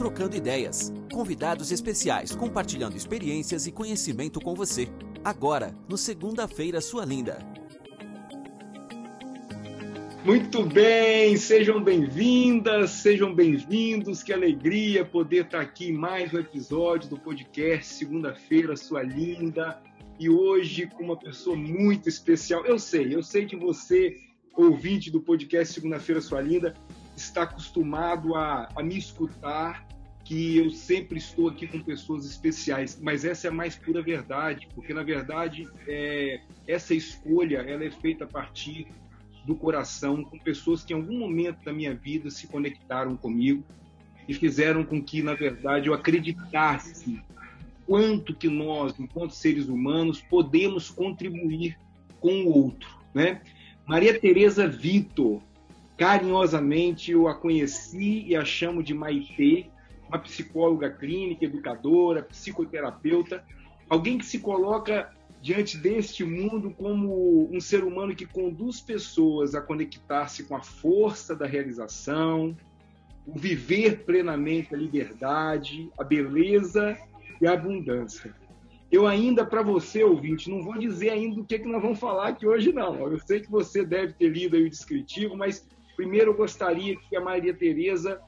trocando ideias. Convidados especiais compartilhando experiências e conhecimento com você. Agora, no Segunda-feira Sua Linda. Muito bem, sejam bem-vindas, sejam bem-vindos. Que alegria poder estar aqui em mais um episódio do podcast Segunda-feira Sua Linda. E hoje com uma pessoa muito especial. Eu sei, eu sei que você, ouvinte do podcast Segunda-feira Sua Linda, está acostumado a, a me escutar que eu sempre estou aqui com pessoas especiais, mas essa é a mais pura verdade, porque na verdade é, essa escolha ela é feita a partir do coração, com pessoas que em algum momento da minha vida se conectaram comigo e fizeram com que na verdade eu acreditasse quanto que nós, enquanto seres humanos, podemos contribuir com o outro, né? Maria Teresa Vitor Carinhosamente eu a conheci e a chamo de Maitê, uma psicóloga clínica, educadora, psicoterapeuta, alguém que se coloca diante deste mundo como um ser humano que conduz pessoas a conectar-se com a força da realização, o viver plenamente a liberdade, a beleza e a abundância. Eu ainda, para você, ouvinte, não vou dizer ainda o que, é que nós vamos falar aqui hoje, não. Eu sei que você deve ter lido aí o descritivo, mas Primeiro, eu gostaria que a Maria Tereza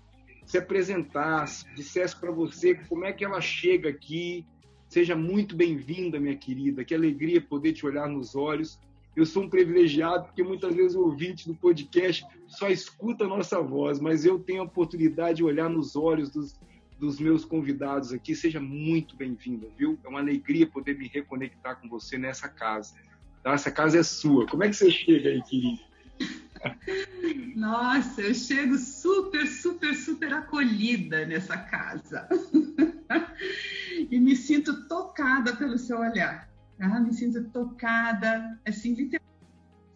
se apresentasse, dissesse para você como é que ela chega aqui. Seja muito bem-vinda, minha querida. Que alegria poder te olhar nos olhos. Eu sou um privilegiado porque muitas vezes o ouvinte do podcast só escuta a nossa voz, mas eu tenho a oportunidade de olhar nos olhos dos, dos meus convidados aqui. Seja muito bem-vinda, viu? É uma alegria poder me reconectar com você nessa casa. Tá? Essa casa é sua. Como é que você chega aí, querida? Nossa, eu chego super, super, super acolhida nessa casa. e me sinto tocada pelo seu olhar. Tá? Me sinto tocada, assim, literalmente.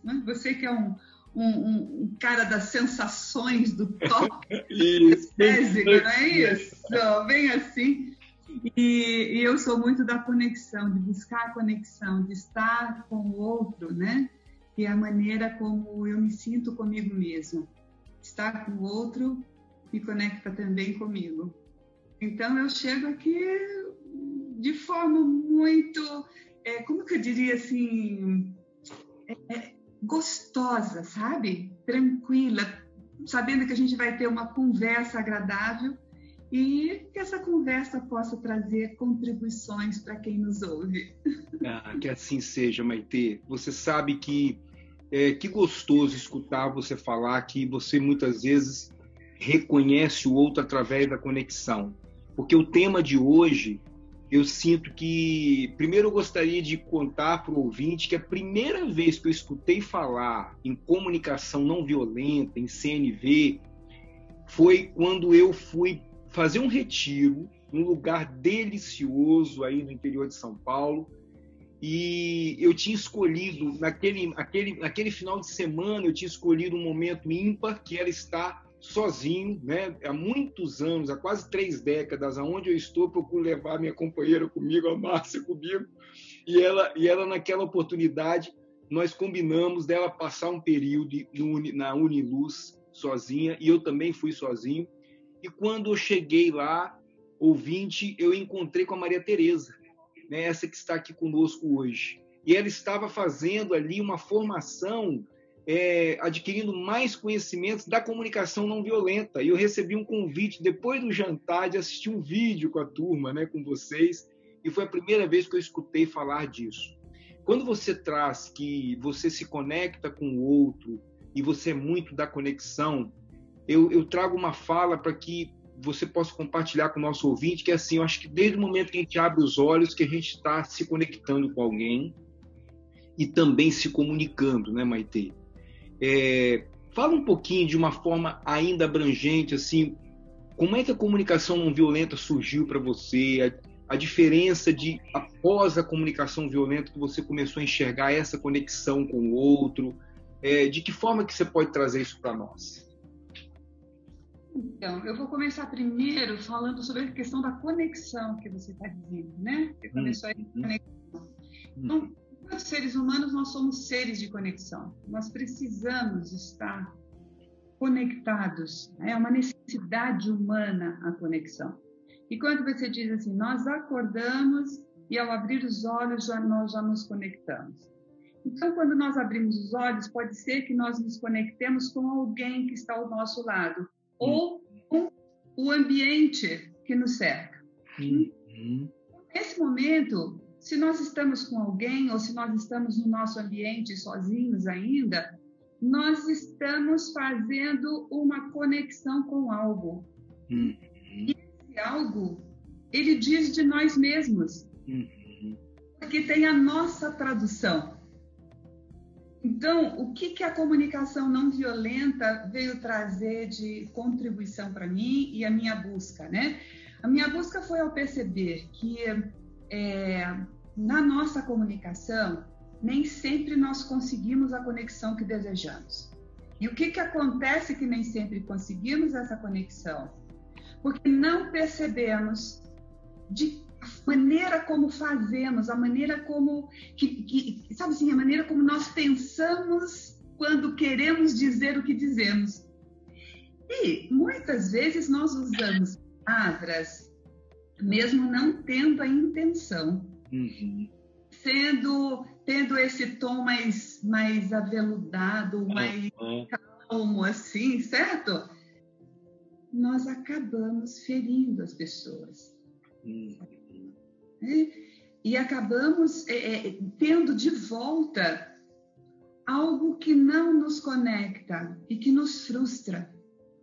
Né? Você que é um, um, um, cara das sensações, do toque estésico, não é isso? Bem assim. E, e, eu sou muito da conexão, de buscar a conexão, de estar com o outro, né? Que é a maneira como eu me sinto comigo mesmo. Estar com o outro me conecta também comigo. Então eu chego aqui de forma muito, é, como que eu diria assim, é, é, gostosa, sabe? Tranquila, sabendo que a gente vai ter uma conversa agradável e que essa conversa possa trazer contribuições para quem nos ouve. Ah, que assim seja, Maite. Você sabe que é, que gostoso escutar você falar que você muitas vezes reconhece o outro através da conexão. Porque o tema de hoje, eu sinto que. Primeiro, eu gostaria de contar para o ouvinte que a primeira vez que eu escutei falar em comunicação não violenta, em CNV, foi quando eu fui fazer um retiro num lugar delicioso aí no interior de São Paulo e eu tinha escolhido, naquele, aquele, naquele final de semana, eu tinha escolhido um momento ímpar, que era estar sozinho, né? Há muitos anos, há quase três décadas, aonde eu estou, procuro levar minha companheira comigo, a Márcia comigo, e ela, e ela naquela oportunidade, nós combinamos dela passar um período no, na Uniluz sozinha, e eu também fui sozinho, e quando eu cheguei lá, ouvinte, eu encontrei com a Maria Tereza, né, essa que está aqui conosco hoje. E ela estava fazendo ali uma formação, é, adquirindo mais conhecimentos da comunicação não violenta. E eu recebi um convite depois do jantar de assistir um vídeo com a turma, né, com vocês, e foi a primeira vez que eu escutei falar disso. Quando você traz que você se conecta com o outro e você é muito da conexão, eu, eu trago uma fala para que você possa compartilhar com o nosso ouvinte, que é assim, eu acho que desde o momento que a gente abre os olhos, que a gente está se conectando com alguém e também se comunicando, né, Maite? É, fala um pouquinho de uma forma ainda abrangente, assim, como é que a comunicação não violenta surgiu para você? A, a, diferença de após a comunicação violenta que você começou a enxergar essa conexão com o outro? É, de que forma que você pode trazer isso para nós? Então, eu vou começar primeiro falando sobre a questão da conexão que você está dizendo, né? Você começou aí com conexão. Então, nós seres humanos, nós somos seres de conexão. Nós precisamos estar conectados. Né? É uma necessidade humana a conexão. E quando você diz assim, nós acordamos e ao abrir os olhos já, nós já nos conectamos. Então, quando nós abrimos os olhos, pode ser que nós nos conectemos com alguém que está ao nosso lado ou com o ambiente que nos cerca. Uhum. Nesse momento, se nós estamos com alguém ou se nós estamos no nosso ambiente sozinhos ainda, nós estamos fazendo uma conexão com algo. Uhum. E esse algo, ele diz de nós mesmos. Uhum. Porque tem a nossa tradução. Então, o que, que a comunicação não violenta veio trazer de contribuição para mim e a minha busca, né? A minha busca foi ao perceber que é, na nossa comunicação nem sempre nós conseguimos a conexão que desejamos. E o que, que acontece que nem sempre conseguimos essa conexão? Porque não percebemos de maneira como fazemos, a maneira como, que, que, sabe assim, a maneira como nós pensamos quando queremos dizer o que dizemos. E muitas vezes nós usamos palavras mesmo não tendo a intenção, uhum. sendo tendo esse tom mais mais aveludado, mais uhum. calmo assim, certo? Nós acabamos ferindo as pessoas. Uhum. Né? E acabamos é, é, tendo de volta algo que não nos conecta e que nos frustra,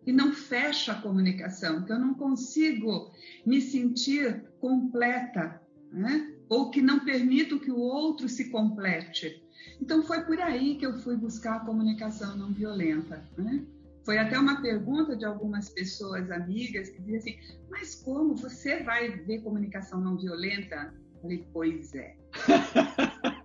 e não fecha a comunicação, que eu não consigo me sentir completa, né? ou que não permito que o outro se complete. Então foi por aí que eu fui buscar a comunicação não violenta. Né? Foi até uma pergunta de algumas pessoas amigas que diziam assim: mas como você vai ver comunicação não violenta? Eu falei: pois é.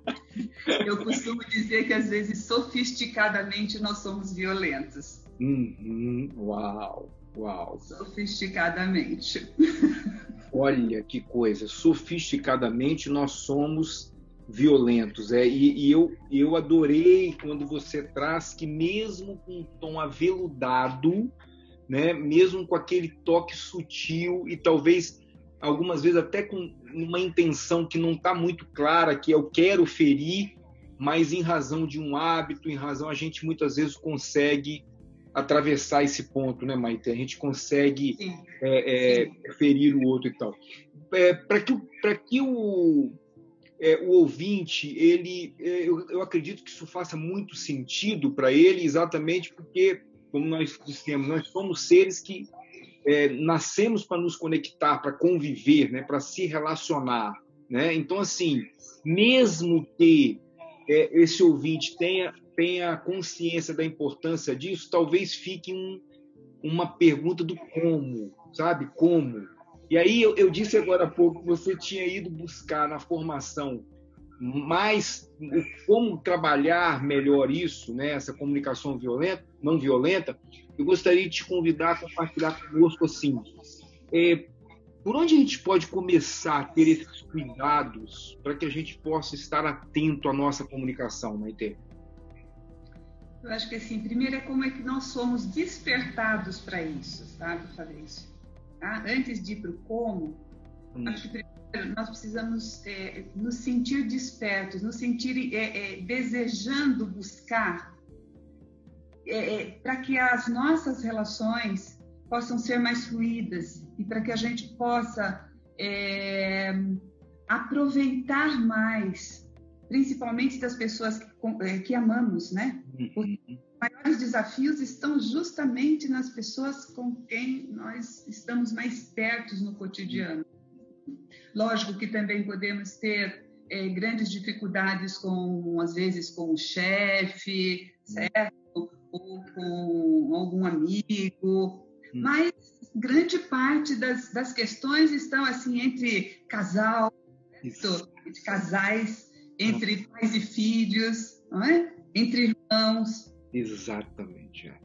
Eu costumo dizer que às vezes sofisticadamente nós somos violentos. Uhum. Uau, uau. Sofisticadamente. Olha que coisa, sofisticadamente nós somos violentos. É, e, e, eu, eu adorei quando você traz que mesmo com um tom aveludado, né, mesmo com aquele toque sutil e talvez algumas vezes até com uma intenção que não está muito clara, que eu quero ferir, mas em razão de um hábito, em razão a gente muitas vezes consegue atravessar esse ponto, né, Maite? A gente consegue é, é, ferir o outro e tal. É, Para que, que o, é, o ouvinte, ele, é, eu, eu, acredito que isso faça muito sentido para ele, exatamente porque, como nós dissemos, nós somos seres que é, nascemos para nos conectar, para conviver, né, para se relacionar. Né? Então, assim, mesmo que é, esse ouvinte tenha, tenha consciência da importância disso, talvez fique um, uma pergunta do como, sabe? Como? E aí eu, eu disse agora há pouco que você tinha ido buscar na formação mais como trabalhar melhor isso, né, essa comunicação violenta, não violenta, eu gostaria de te convidar a compartilhar conosco assim, é, por onde a gente pode começar a ter esses cuidados para que a gente possa estar atento à nossa comunicação, Maite? Eu acho que assim, primeiro é como é que nós somos despertados para isso, sabe, Fabrício? Tá? Antes de ir para o como, hum. acho que primeiro nós precisamos é, nos sentir despertos, nos sentir é, é, desejando buscar é, é, para que as nossas relações possam ser mais fluídas e para que a gente possa é, aproveitar mais, principalmente das pessoas que, que amamos, né? Uhum maiores desafios estão justamente nas pessoas com quem nós estamos mais perto no cotidiano. Lógico que também podemos ter é, grandes dificuldades com, às vezes, com o chefe, certo? Ou com algum amigo, hum. mas grande parte das, das questões estão assim entre casal, entre casais, entre pais e filhos, é? entre irmãos, Exatamente. É.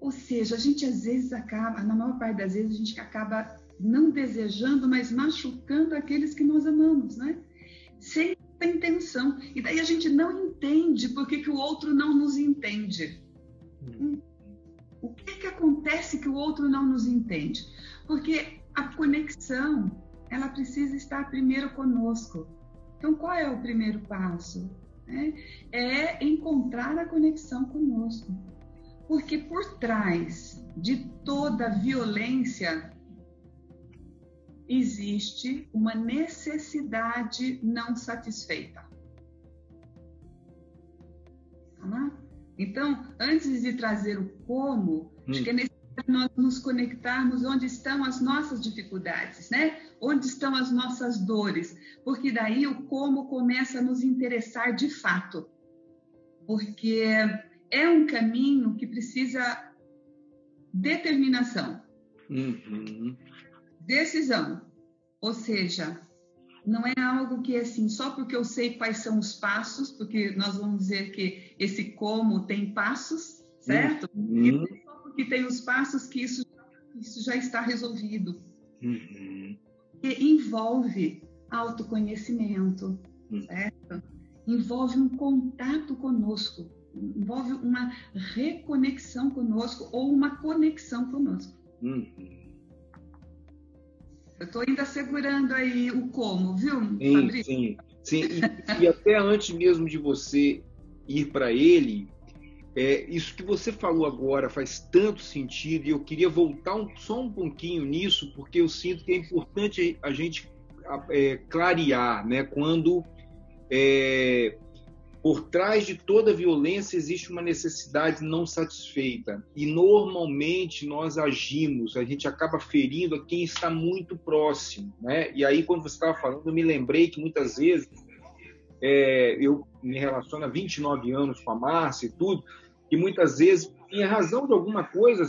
Ou seja, a gente às vezes acaba, na maior parte das vezes, a gente acaba não desejando, mas machucando aqueles que nós amamos, né? Sem intenção. E daí a gente não entende por que, que o outro não nos entende. Hum. O parece que o outro não nos entende. Porque a conexão, ela precisa estar primeiro conosco. Então, qual é o primeiro passo? É, é encontrar a conexão conosco. Porque por trás de toda violência existe uma necessidade não satisfeita. Tá? Então, antes de trazer o como, hum. acho que é necessário nós nos conectarmos onde estão as nossas dificuldades, né? Onde estão as nossas dores, porque daí o como começa a nos interessar de fato. Porque é um caminho que precisa determinação, uhum. decisão. Ou seja, não é algo que é assim, só porque eu sei quais são os passos, porque nós vamos dizer que esse como tem passos, certo? Uhum. E não é só porque tem os passos que isso, isso já está resolvido. Uhum. E envolve autoconhecimento, uhum. certo? Envolve um contato conosco, envolve uma reconexão conosco ou uma conexão conosco. Uhum. Eu estou ainda segurando aí o como, viu, sim, Fabrício? Sim, sim. E, e até antes mesmo de você ir para ele, é, isso que você falou agora faz tanto sentido e eu queria voltar um, só um pouquinho nisso, porque eu sinto que é importante a gente é, clarear, né? Quando é, por trás de toda violência existe uma necessidade não satisfeita. E normalmente nós agimos, a gente acaba ferindo a quem está muito próximo. Né? E aí, quando você estava falando, eu me lembrei que muitas vezes é, eu me relaciono há 29 anos com a Márcia e tudo, e muitas vezes, em razão de alguma coisa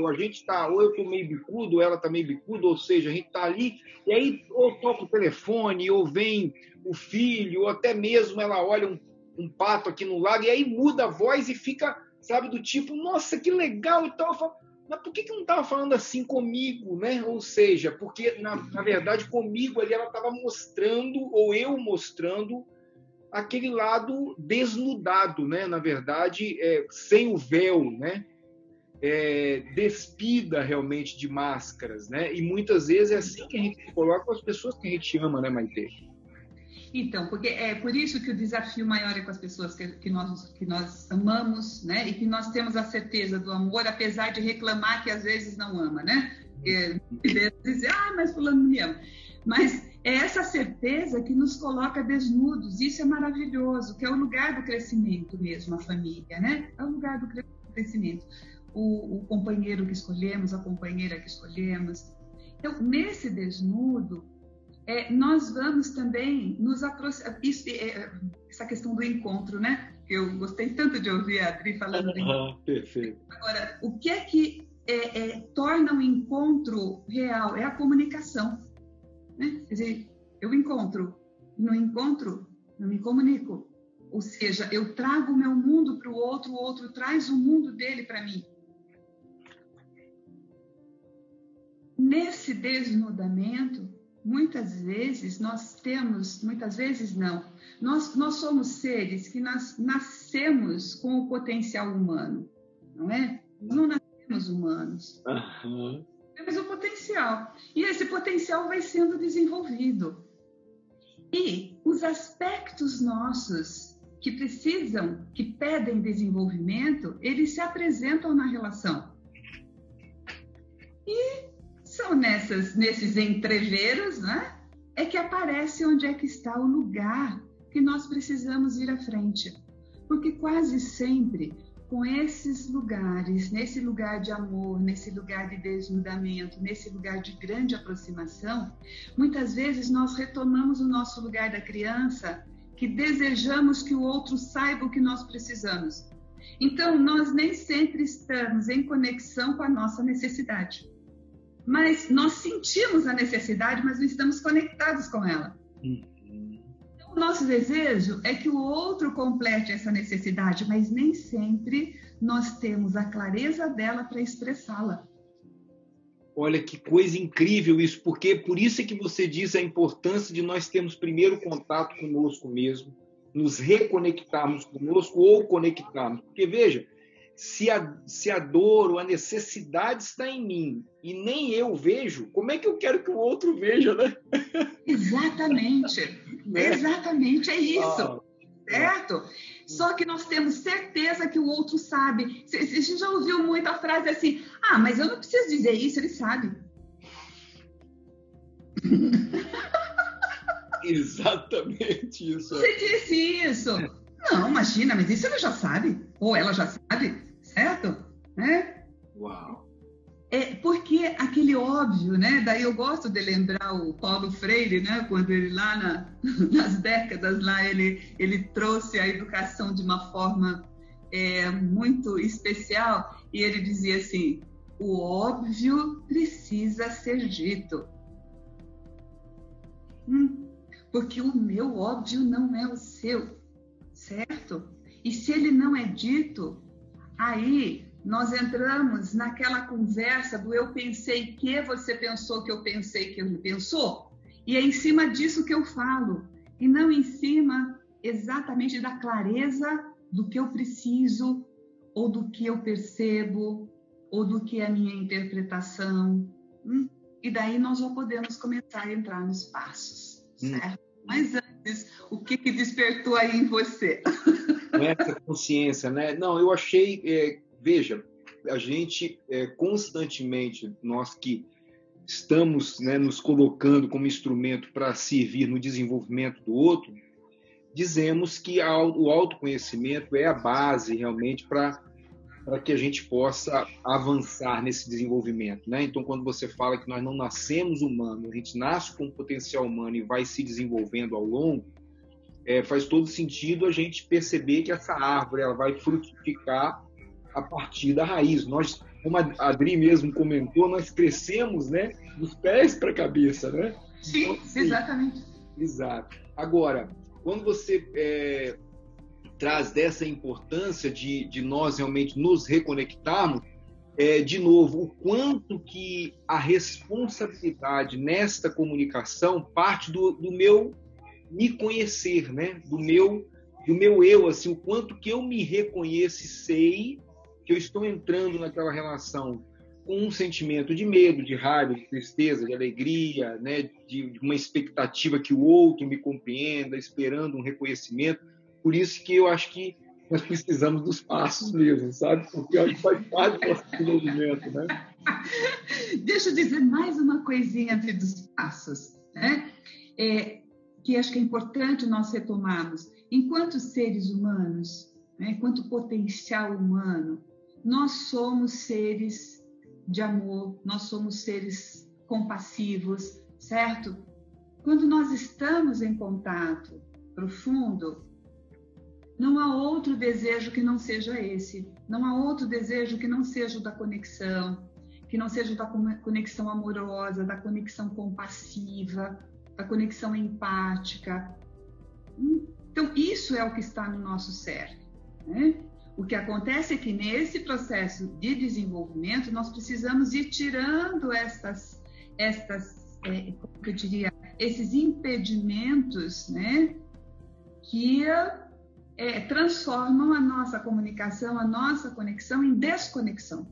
ou a gente está, ou eu estou meio bicudo, ou ela está meio bicudo, ou seja, a gente está ali, e aí ou toca o telefone, ou vem o filho, ou até mesmo ela olha um um pato aqui no lago, e aí muda a voz e fica, sabe, do tipo, nossa, que legal e tal. Falo, mas por que, que não estava falando assim comigo, né? Ou seja, porque na, na verdade comigo ali ela estava mostrando, ou eu mostrando, aquele lado desnudado, né? Na verdade, é, sem o véu, né? É, despida realmente de máscaras, né? E muitas vezes é assim que a gente coloca as pessoas que a gente ama, né, Maite? Então, porque é por isso que o desafio maior é com as pessoas que, que, nós, que nós amamos, né? E que nós temos a certeza do amor, apesar de reclamar que às vezes não ama, né? E, dizer, ah, mas fulano me ama. Mas é essa certeza que nos coloca desnudos. Isso é maravilhoso, que é o lugar do crescimento mesmo, a família, né? É o lugar do crescimento. O, o companheiro que escolhemos, a companheira que escolhemos. Então, nesse desnudo, é, nós vamos também nos aproximar. É, essa questão do encontro, né? Eu gostei tanto de ouvir a Adri falando. Uhum, perfeito. Agora, o que é que é, é, torna o um encontro real? É a comunicação. Né? Quer dizer, eu encontro, no encontro, eu me comunico. Ou seja, eu trago o meu mundo para o outro, o outro traz o mundo dele para mim. Nesse desnudamento, muitas vezes nós temos, muitas vezes não, nós, nós somos seres que nós nascemos com o potencial humano, não é? Nós não nascemos humanos. Uhum. Temos o potencial. E esse potencial vai sendo desenvolvido. E os aspectos nossos que precisam, que pedem desenvolvimento, eles se apresentam na relação. E são nessas, nesses entreveros, né? É que aparece onde é que está o lugar que nós precisamos ir à frente. Porque quase sempre, com esses lugares, nesse lugar de amor, nesse lugar de desnudamento, nesse lugar de grande aproximação, muitas vezes nós retomamos o nosso lugar da criança, que desejamos que o outro saiba o que nós precisamos. Então, nós nem sempre estamos em conexão com a nossa necessidade mas nós sentimos a necessidade, mas não estamos conectados com ela. Uhum. O nosso desejo é que o outro complete essa necessidade, mas nem sempre nós temos a clareza dela para expressá-la. Olha que coisa incrível isso, porque por isso é que você diz a importância de nós termos primeiro contato conosco mesmo, nos reconectarmos conosco ou conectarmos. Porque veja, se a, se a dor ou a necessidade está em mim e nem eu vejo, como é que eu quero que o outro veja, né? Exatamente. né? Exatamente, é isso. Ah, certo? Só que nós temos certeza que o outro sabe. A gente já ouviu muito a frase assim: ah, mas eu não preciso dizer isso, ele sabe. Exatamente isso. Você disse isso. Não, imagina, mas isso ele já sabe. Ou ela já sabe, certo? Né? Uau. É porque aquele óbvio, né? Daí eu gosto de lembrar o Paulo Freire, né? Quando ele lá na, nas décadas lá ele ele trouxe a educação de uma forma é, muito especial e ele dizia assim: o óbvio precisa ser dito. Hum, porque o meu óbvio não é o seu, certo? E se ele não é dito, aí nós entramos naquela conversa do eu pensei que você pensou que eu pensei que ele pensou, e é em cima disso que eu falo, e não em cima exatamente da clareza do que eu preciso, ou do que eu percebo, ou do que é a minha interpretação. Hum? E daí nós já podemos começar a entrar nos passos, hum. certo? Hum. Mas antes, o que, que despertou aí em você? Essa consciência, né? Não, eu achei é, veja, a gente é, constantemente, nós que estamos né, nos colocando como instrumento para servir no desenvolvimento do outro, dizemos que o autoconhecimento é a base realmente para para que a gente possa avançar nesse desenvolvimento, né? Então, quando você fala que nós não nascemos humanos, a gente nasce com potencial humano e vai se desenvolvendo ao longo, é, faz todo sentido a gente perceber que essa árvore ela vai frutificar a partir da raiz. Nós, como a Adri mesmo comentou, nós crescemos, né, dos pés para a cabeça, né? Sim, então, assim, exatamente. Exato. Agora, quando você é, traz dessa importância de, de nós realmente nos reconectarmos, é, de novo, o quanto que a responsabilidade nesta comunicação parte do, do meu me conhecer, né? Do meu do meu eu, assim, o quanto que eu me reconheço e sei que eu estou entrando naquela relação com um sentimento de medo, de raiva, de tristeza, de alegria, né, de, de uma expectativa que o outro me compreenda, esperando um reconhecimento. Por isso que eu acho que nós precisamos dos passos mesmo, sabe? Porque acho que faz parte do nosso desenvolvimento, né? Deixa eu dizer mais uma coisinha dos passos, né? É, que acho que é importante nós retomarmos. Enquanto seres humanos, né, enquanto potencial humano, nós somos seres de amor, nós somos seres compassivos, certo? Quando nós estamos em contato profundo, não há outro desejo que não seja esse. Não há outro desejo que não seja o da conexão, que não seja da conexão amorosa, da conexão compassiva, da conexão empática. Então, isso é o que está no nosso certo. Né? O que acontece é que nesse processo de desenvolvimento nós precisamos ir tirando essas, essas é, como eu diria, esses impedimentos, né, que é, transformam a nossa comunicação, a nossa conexão em desconexão.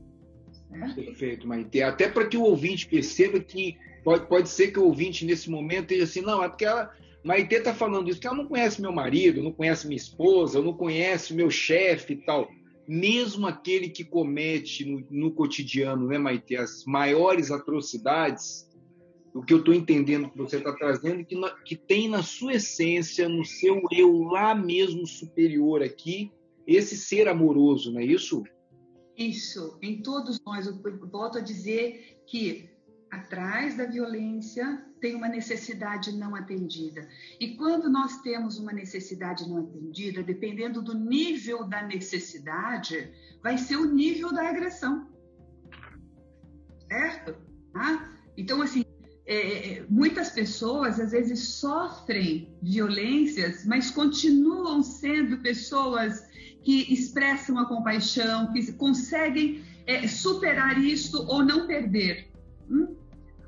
Perfeito, Maite. Até para que o ouvinte perceba que pode, pode ser que o ouvinte nesse momento esteja assim, não, é porque ela Maitê está falando isso, que ela não conhece meu marido, não conhece minha esposa, não conhece meu chefe e tal. Mesmo aquele que comete no, no cotidiano, né, Maitê, as maiores atrocidades, o que eu estou entendendo que você está trazendo, que, na, que tem na sua essência, no seu eu lá mesmo superior aqui, esse ser amoroso, não é isso? Isso, em todos nós. Eu volto a dizer que atrás da violência tem uma necessidade não atendida. E quando nós temos uma necessidade não atendida, dependendo do nível da necessidade, vai ser o nível da agressão. Certo? Ah? Então, assim, é, é, muitas pessoas às vezes sofrem violências, mas continuam sendo pessoas que expressam a compaixão, que conseguem é, superar isso ou não perder. Hum?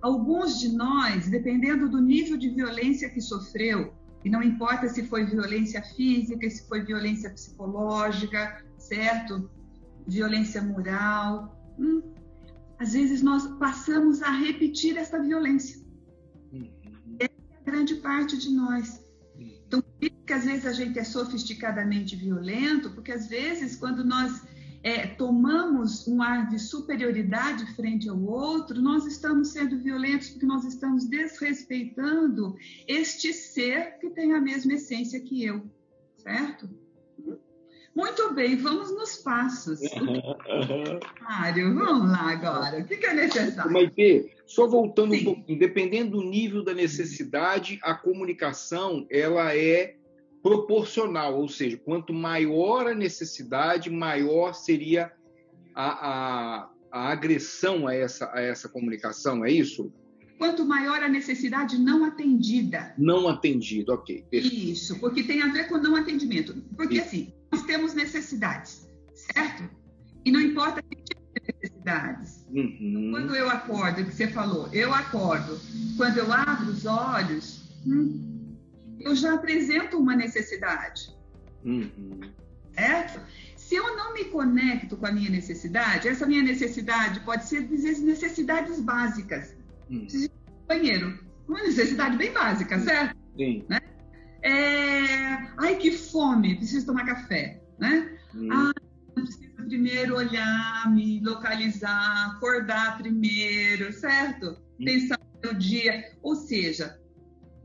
Alguns de nós, dependendo do nível de violência que sofreu, e não importa se foi violência física, se foi violência psicológica, certo? violência moral. Hum, às vezes nós passamos a repetir essa violência. Uhum. É a grande parte de nós. Uhum. Então, por isso que às vezes a gente é sofisticadamente violento, porque às vezes quando nós é, tomamos um ar de superioridade frente ao outro, nós estamos sendo violentos porque nós estamos desrespeitando este ser que tem a mesma essência que eu, certo? Muito bem, vamos nos passos. Mário, vamos lá agora. O que é necessário? Maite, só voltando Sim. um pouquinho, dependendo do nível da necessidade, a comunicação ela é proporcional, ou seja, quanto maior a necessidade, maior seria a, a, a agressão a essa, a essa comunicação, é isso? Quanto maior a necessidade não atendida. Não atendido, ok. Perfeito. Isso, porque tem a ver com não atendimento. Porque isso. assim, nós temos necessidades, certo? E não importa que tipo de necessidades. Uhum. Quando eu acordo, que você falou, eu acordo, quando eu abro os olhos, hum, eu já apresento uma necessidade. Uhum. Certo? Se eu não me conecto com a minha necessidade, essa minha necessidade pode ser, às vezes, necessidades básicas. Uhum. Preciso de banheiro. Uma necessidade bem básica, certo? Sim. Né? É... Ai, que fome, preciso tomar café. Né? Uhum. Ah, preciso primeiro olhar, me localizar, acordar primeiro, certo? Uhum. Pensar no dia. Ou seja,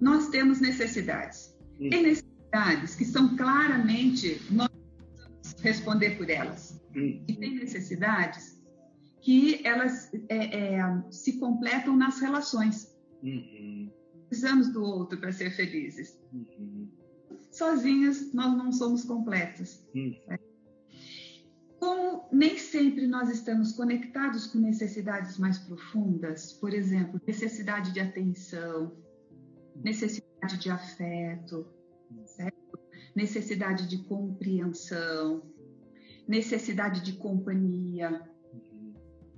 nós temos necessidades. Hum. Tem necessidades que são claramente nós responder por elas. Hum. E tem necessidades que elas é, é, se completam nas relações. Uhum. Precisamos do outro para ser felizes. Uhum. Sozinhos nós não somos completos. Uhum. Como nem sempre nós estamos conectados com necessidades mais profundas, por exemplo, necessidade de atenção, necessidade de afeto, certo? necessidade de compreensão, necessidade de companhia.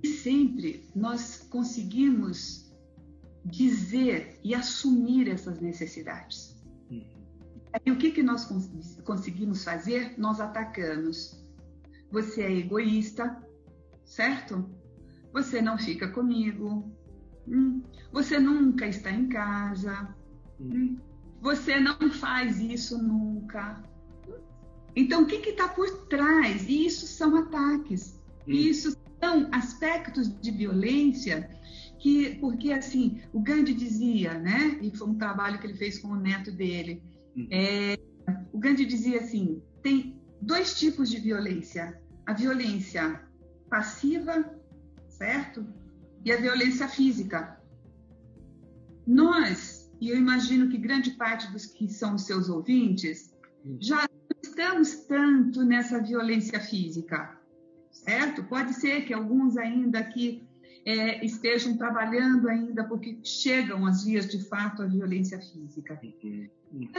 E sempre nós conseguimos dizer e assumir essas necessidades. E o que, que nós conseguimos fazer? Nós atacamos. Você é egoísta, certo? Você não fica comigo. Hum, você nunca está em casa. Você não faz isso nunca. Então, o que está por trás? Isso são ataques. Hum. Isso são aspectos de violência que, porque assim, o Gandhi dizia, né? E foi um trabalho que ele fez com o neto dele. Hum. É, o Gandhi dizia assim: tem dois tipos de violência: a violência passiva, certo? E a violência física. Nós e eu imagino que grande parte dos que são os seus ouvintes já estamos tanto nessa violência física, certo? Pode ser que alguns ainda aqui é, estejam trabalhando ainda porque chegam às vias de fato à violência física. Uhum.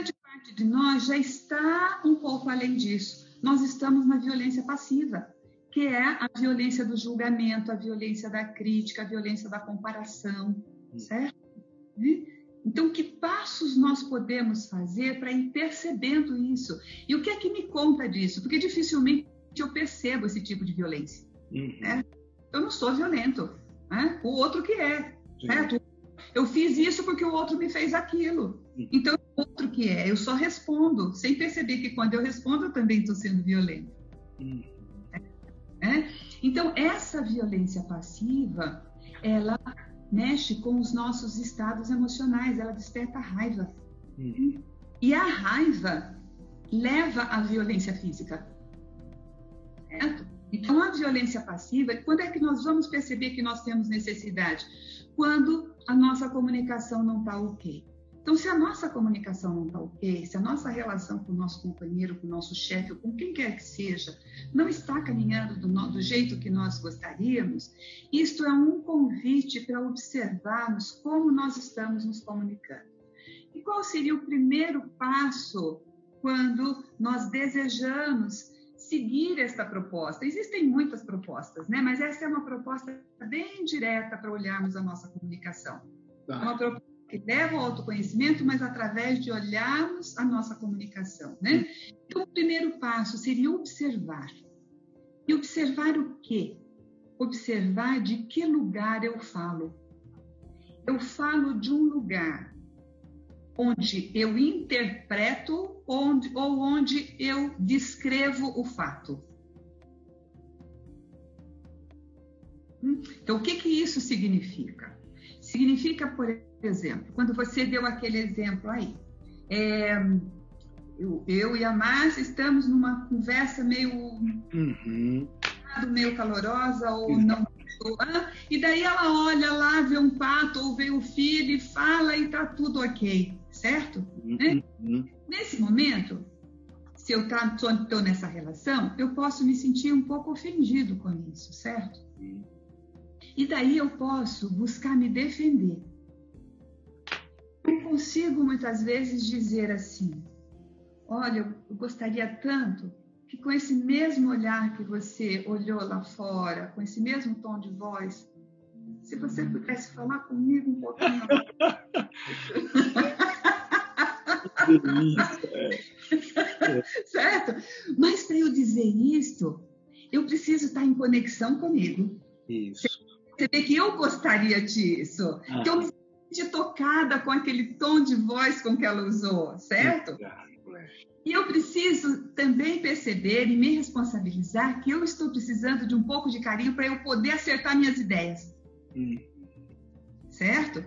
Parte de nós já está um pouco além disso. Nós estamos na violência passiva, que é a violência do julgamento, a violência da crítica, a violência da comparação, uhum. certo? Então, que passos nós podemos fazer para ir percebendo isso? E o que é que me conta disso? Porque dificilmente eu percebo esse tipo de violência. Uhum. Né? Eu não sou violento, né? o outro que é, certo? Eu fiz isso porque o outro me fez aquilo. Uhum. Então, outro que é, eu só respondo, sem perceber que quando eu respondo, eu também estou sendo violento. Uhum. É? Então, essa violência passiva, ela mexe com os nossos estados emocionais, ela desperta raiva. Uhum. E a raiva leva à violência física. Certo? Então, a violência passiva, quando é que nós vamos perceber que nós temos necessidade? Quando a nossa comunicação não está ok. Então, se a nossa comunicação não está ok, se a nossa relação com o nosso companheiro, com o nosso chefe, com quem quer que seja, não está caminhando do, do jeito que nós gostaríamos, isto é um convite para observarmos como nós estamos nos comunicando. E qual seria o primeiro passo quando nós desejamos seguir esta proposta? Existem muitas propostas, né? mas essa é uma proposta bem direta para olharmos a nossa comunicação. Tá. Uma proposta que leva ao autoconhecimento, mas através de olharmos a nossa comunicação, né? Então, o primeiro passo seria observar E observar o quê? Observar de que lugar eu falo. Eu falo de um lugar onde eu interpreto onde, ou onde eu descrevo o fato. Hum? Então, o que, que isso significa? Significa, por exemplo, quando você deu aquele exemplo aí, é, eu, eu, e a Márcia estamos numa conversa meio, uhum. meio calorosa ou uhum. não. E daí ela olha lá, vê um pato ou vê o filho e fala e tá tudo ok, certo? Uhum. Né? Nesse momento, se eu estou tá, nessa relação, eu posso me sentir um pouco ofendido com isso, certo? E daí eu posso buscar me defender. Eu consigo muitas vezes dizer assim: Olha, eu gostaria tanto que com esse mesmo olhar que você olhou lá fora, com esse mesmo tom de voz, se você pudesse falar comigo um pouquinho. certo? Mas para eu dizer isto, eu preciso estar em conexão comigo. Isso. Você vê que eu gostaria disso, ah. que eu me tocada com aquele tom de voz com que ela usou, certo? E eu preciso também perceber e me responsabilizar que eu estou precisando de um pouco de carinho para eu poder acertar minhas ideias. Hum. Certo?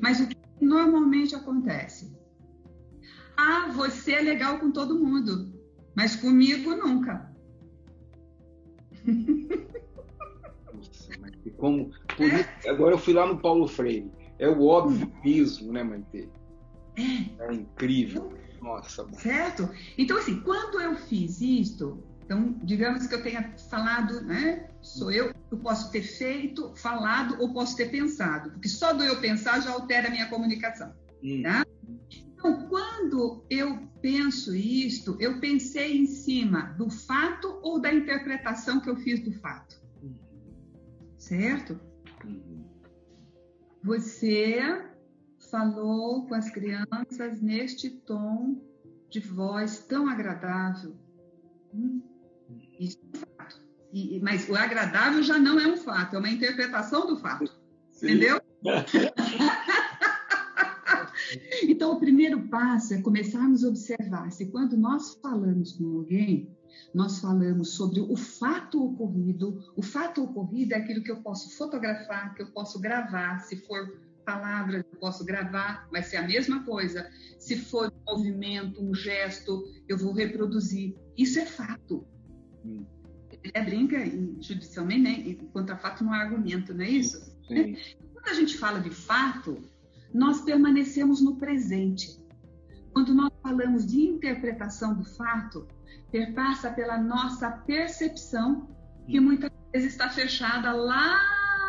Mas o que normalmente acontece? Ah, você é legal com todo mundo, mas comigo nunca. como é. agora eu fui lá no Paulo Freire. É o óbvio mesmo, né, Maite? É. É incrível. Nossa. Certo? Então, assim, quando eu fiz isto, então, digamos que eu tenha falado, né? Sou eu, eu posso ter feito, falado ou posso ter pensado, porque só do eu pensar já altera a minha comunicação, hum. tá? Então, quando eu penso isto, eu pensei em cima do fato ou da interpretação que eu fiz do fato certo? Você falou com as crianças neste tom de voz tão agradável. Hum, isso é um fato. E, mas o agradável já não é um fato, é uma interpretação do fato. Sim. Entendeu? então, o primeiro passo é começarmos a observar se quando nós falamos com alguém, nós falamos sobre o fato ocorrido. O fato ocorrido é aquilo que eu posso fotografar, que eu posso gravar. Se for palavras, eu posso gravar, vai ser a mesma coisa. Se for um movimento, um gesto, eu vou reproduzir. Isso é fato. Hum. É, brinca judicialmente, né? Contra fato não há argumento, não é isso? Sim. Quando a gente fala de fato, nós permanecemos no presente. Quando nós falamos de interpretação do fato, perpassa pela nossa percepção, que hum. muitas vezes está fechada lá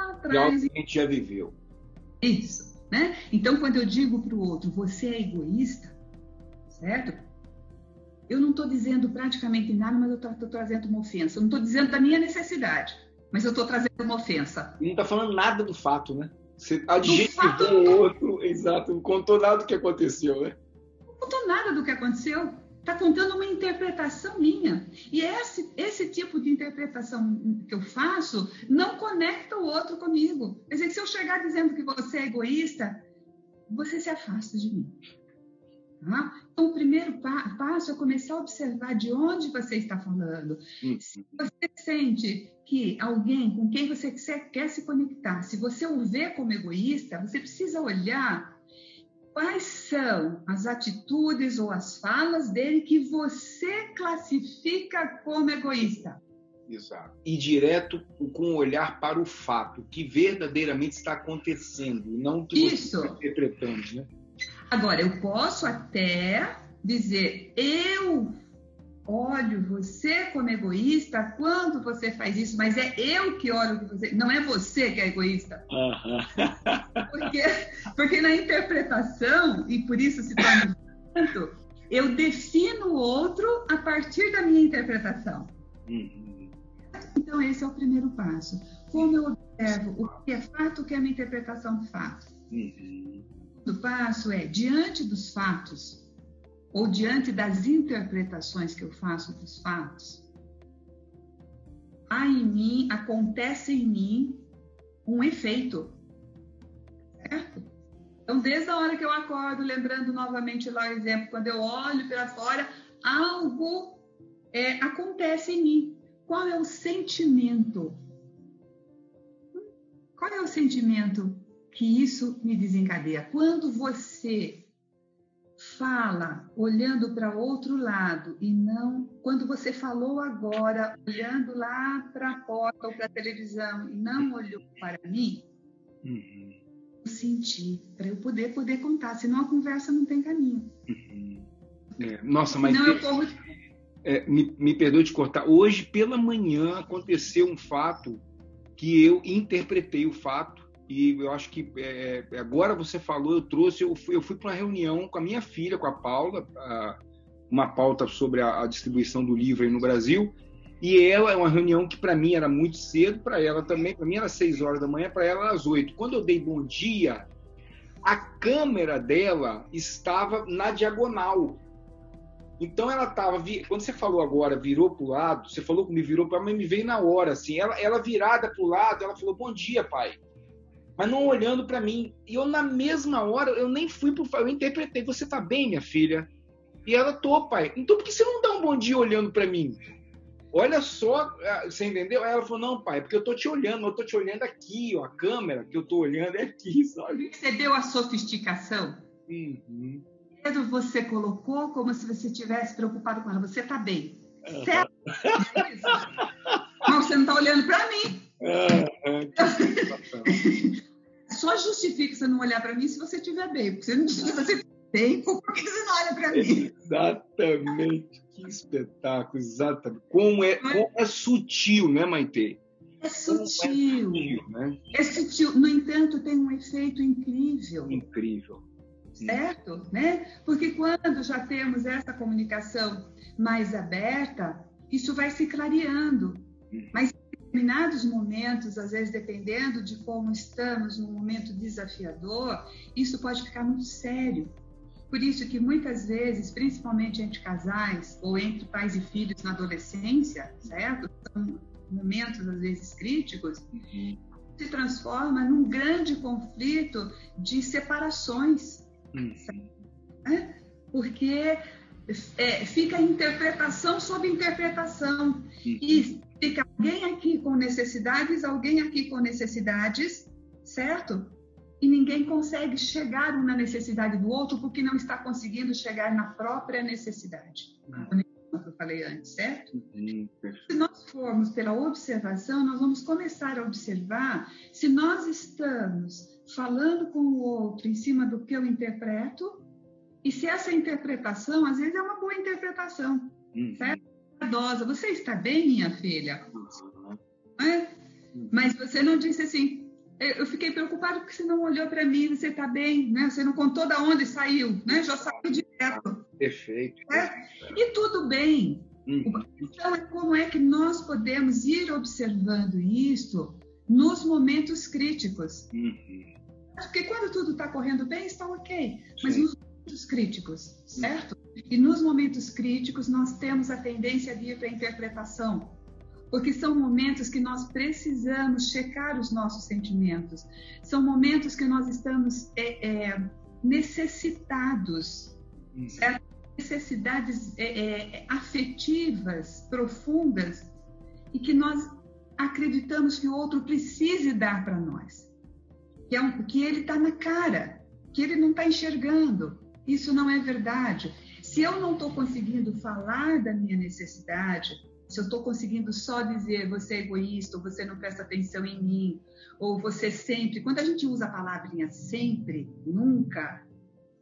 atrás. Que a gente já viveu. Isso. Né? Então, quando eu digo para o outro, você é egoísta, certo? Eu não estou dizendo praticamente nada, mas eu estou trazendo uma ofensa. Eu não estou dizendo da minha necessidade, mas eu estou trazendo uma ofensa. Não está falando nada do fato, né? Você adjetivou o outro, exato, não contou nada do que aconteceu, né? Contou nada do que aconteceu está contando uma interpretação minha. E esse, esse tipo de interpretação que eu faço não conecta o outro comigo. Quer dizer, se eu chegar dizendo que você é egoísta, você se afasta de mim. Tá? Então, o primeiro pa passo é começar a observar de onde você está falando. Uhum. Se você sente que alguém com quem você quer se conectar, se você o vê como egoísta, você precisa olhar quais são as atitudes ou as falas dele que você classifica como egoísta. Exato. E direto com o olhar para o fato, que verdadeiramente está acontecendo, não que Isso. você está interpretando. Né? Agora, eu posso até dizer, eu olho você como egoísta quando você faz isso, mas é eu que olho que você, não é você que é egoísta. Uhum. porque, porque na interpretação, e por isso se torna tanto, eu defino o outro a partir da minha interpretação. Uhum. Então, esse é o primeiro passo. Como eu observo o que é fato, o que é minha interpretação do fato. Uhum. O segundo passo é, diante dos fatos, ou diante das interpretações que eu faço dos fatos, há em mim, acontece em mim um efeito. Certo? Então, desde a hora que eu acordo, lembrando novamente lá o exemplo, quando eu olho para fora, algo é, acontece em mim. Qual é o sentimento? Qual é o sentimento que isso me desencadeia? Quando você fala olhando para outro lado e não quando você falou agora olhando lá para a porta ou para a televisão e não olhou para mim, uhum. eu senti para eu poder poder contar, senão a conversa não tem caminho. Uhum. É, nossa, mas não, eu corro... é, me, me perdoe de cortar. Hoje pela manhã aconteceu um fato que eu interpretei o fato e eu acho que é, é, agora você falou, eu trouxe, eu fui, eu fui para uma reunião com a minha filha, com a Paula, a, uma pauta sobre a, a, distribuição do livro aí no Brasil. E ela é uma reunião que para mim era muito cedo, para ela também, para mim era seis horas da manhã, para ela era às oito. Quando eu dei bom dia, a câmera dela estava na diagonal. Então ela estava, quando você falou agora, virou para o lado, você falou comigo, virou para mim, me veio na hora, assim, ela, ela virada para o lado, ela falou, bom dia, pai mas não olhando para mim. E eu, na mesma hora, eu nem fui pro. Eu interpretei: Você tá bem, minha filha? E ela, tô, pai. Então por que você não dá um bom dia olhando para mim? Olha só, ah, você entendeu? Aí ela falou: Não, pai, porque eu tô te olhando, eu tô te olhando aqui, ó, a câmera que eu tô olhando é aqui, sabe? Percebeu a sofisticação? Uhum. Pedro, você colocou como se você estivesse preocupado com ela. Você tá bem. Uhum. Certo? Mas você não tá olhando para mim. Uhum. Só justifica você não olhar para mim se você estiver bem. Porque você não se você bem, por que você não olha para mim? Exatamente. Que espetáculo, exatamente. Como é, como é sutil, né, Maite? É sutil. É sutil, né? é sutil. No entanto, tem um efeito incrível. Incrível. Certo? Né? Porque quando já temos essa comunicação mais aberta, isso vai se clareando. Hum. Mas determinados momentos, às vezes dependendo de como estamos num momento desafiador, isso pode ficar muito sério. Por isso que muitas vezes, principalmente entre casais ou entre pais e filhos na adolescência, certo? São momentos às vezes críticos, uhum. se transforma num grande conflito de separações, uhum. porque é, fica interpretação sobre interpretação uhum. e Fica alguém aqui com necessidades, alguém aqui com necessidades, certo? E ninguém consegue chegar na necessidade do outro porque não está conseguindo chegar na própria necessidade. Uhum. Que eu falei antes, certo? Uhum. Se nós formos pela observação, nós vamos começar a observar se nós estamos falando com o outro em cima do que eu interpreto e se essa interpretação, às vezes, é uma boa interpretação, uhum. certo? Você está bem, minha filha? É? Mas você não disse assim. Eu fiquei preocupado porque você não olhou para mim, você está bem, né? Você não contou da onde saiu, né? Já saiu direto. Perfeito. É? E tudo bem. Uhum. Então, é como é que nós podemos ir observando isso nos momentos críticos? Uhum. Porque quando tudo está correndo bem, está ok. Mas Sim. nos momentos críticos, certo? E nos momentos críticos, nós temos a tendência de ir para a interpretação, porque são momentos que nós precisamos checar os nossos sentimentos, são momentos que nós estamos é, é, necessitados, hum. certo? necessidades é, é, afetivas profundas e que nós acreditamos que o outro precise dar para nós, que, é um, que ele está na cara, que ele não está enxergando. Isso não é verdade. Se eu não estou conseguindo falar da minha necessidade, se eu estou conseguindo só dizer você é egoísta, ou você não presta atenção em mim, ou você sempre, quando a gente usa a palavrinha sempre, nunca,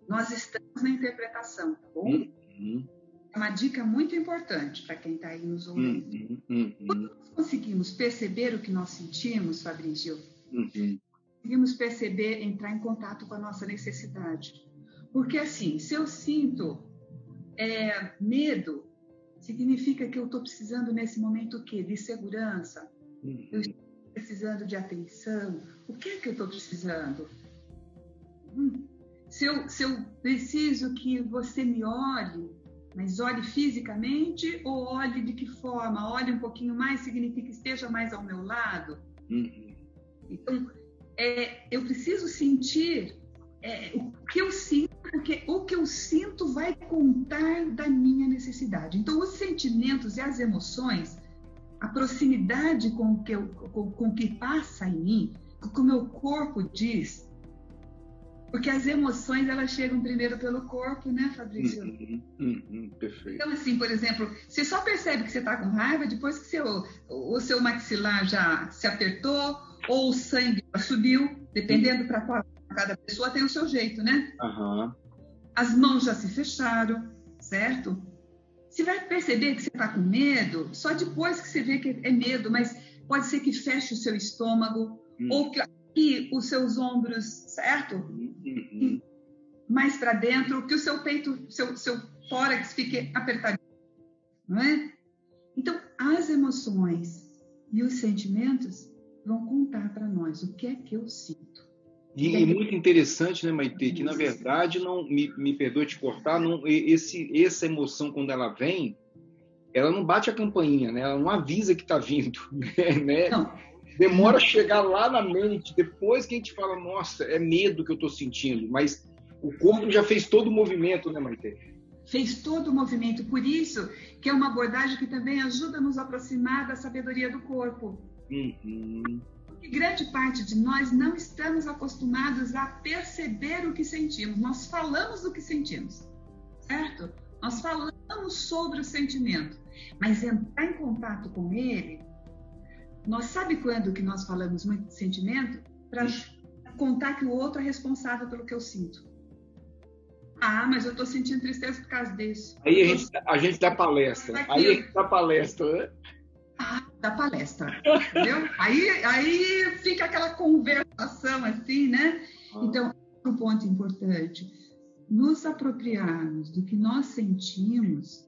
nós estamos na interpretação, tá bom? Uhum. É uma dica muito importante para quem está aí nos ouvindo. Uhum. Uhum. Quando nós conseguimos perceber o que nós sentimos, Fabrício, uhum. conseguimos perceber, entrar em contato com a nossa necessidade. Porque assim, se eu sinto é, medo significa que eu estou precisando nesse momento o quê? De segurança. Uhum. Eu estou precisando de atenção. O que é que eu estou precisando? Hum. Se, eu, se eu preciso que você me olhe Mas olhe fisicamente ou olhe de que forma? Olhe um pouquinho mais significa esteja mais ao meu lado. Uhum. Então, é, eu preciso sentir é, o que eu sinto, porque o que eu sinto vai contar da minha necessidade. Então, os sentimentos e as emoções, a proximidade com o que, eu, com, com que passa em mim, com o que o meu corpo diz, porque as emoções, elas chegam primeiro pelo corpo, né, Fabrício? Uhum, uhum, perfeito. Então, assim, por exemplo, você só percebe que você está com raiva depois que seu, o seu maxilar já se apertou ou o sangue já subiu, dependendo uhum. para qual cada pessoa tem o seu jeito, né? Uhum. As mãos já se fecharam, certo? Você vai perceber que você está com medo só depois que você vê que é medo, mas pode ser que feche o seu estômago, uhum. ou que que os seus ombros, certo? Uhum. Mais para dentro, que o seu peito, seu, seu tórax fique apertadinho, não é? Então, as emoções e os sentimentos vão contar para nós o que é que eu sinto. E é muito interessante, né, Maite, que na verdade não me, me perdoe te cortar, não, esse, essa emoção quando ela vem, ela não bate a campainha, né? Ela não avisa que está vindo, né? Não demora a chegar lá na mente, depois que a gente fala, nossa, é medo que eu estou sentindo, mas o corpo já fez todo o movimento, né, Maite? Fez todo o movimento, por isso que é uma abordagem que também ajuda a nos aproximar da sabedoria do corpo. Uhum. Porque grande parte de nós não estamos acostumados a perceber o que sentimos. Nós falamos do que sentimos, certo? Nós falamos sobre o sentimento, mas entrar em contato com ele nós sabe quando que nós falamos muito de sentimento? Para contar que o outro é responsável pelo que eu sinto. Ah, mas eu estou sentindo tristeza por causa disso. Aí a gente, a gente dá palestra. Aí a gente dá palestra, né? Ah, dá palestra. entendeu? Aí, aí fica aquela conversação assim, né? Ah. Então, um ponto importante. Nos apropriarmos do que nós sentimos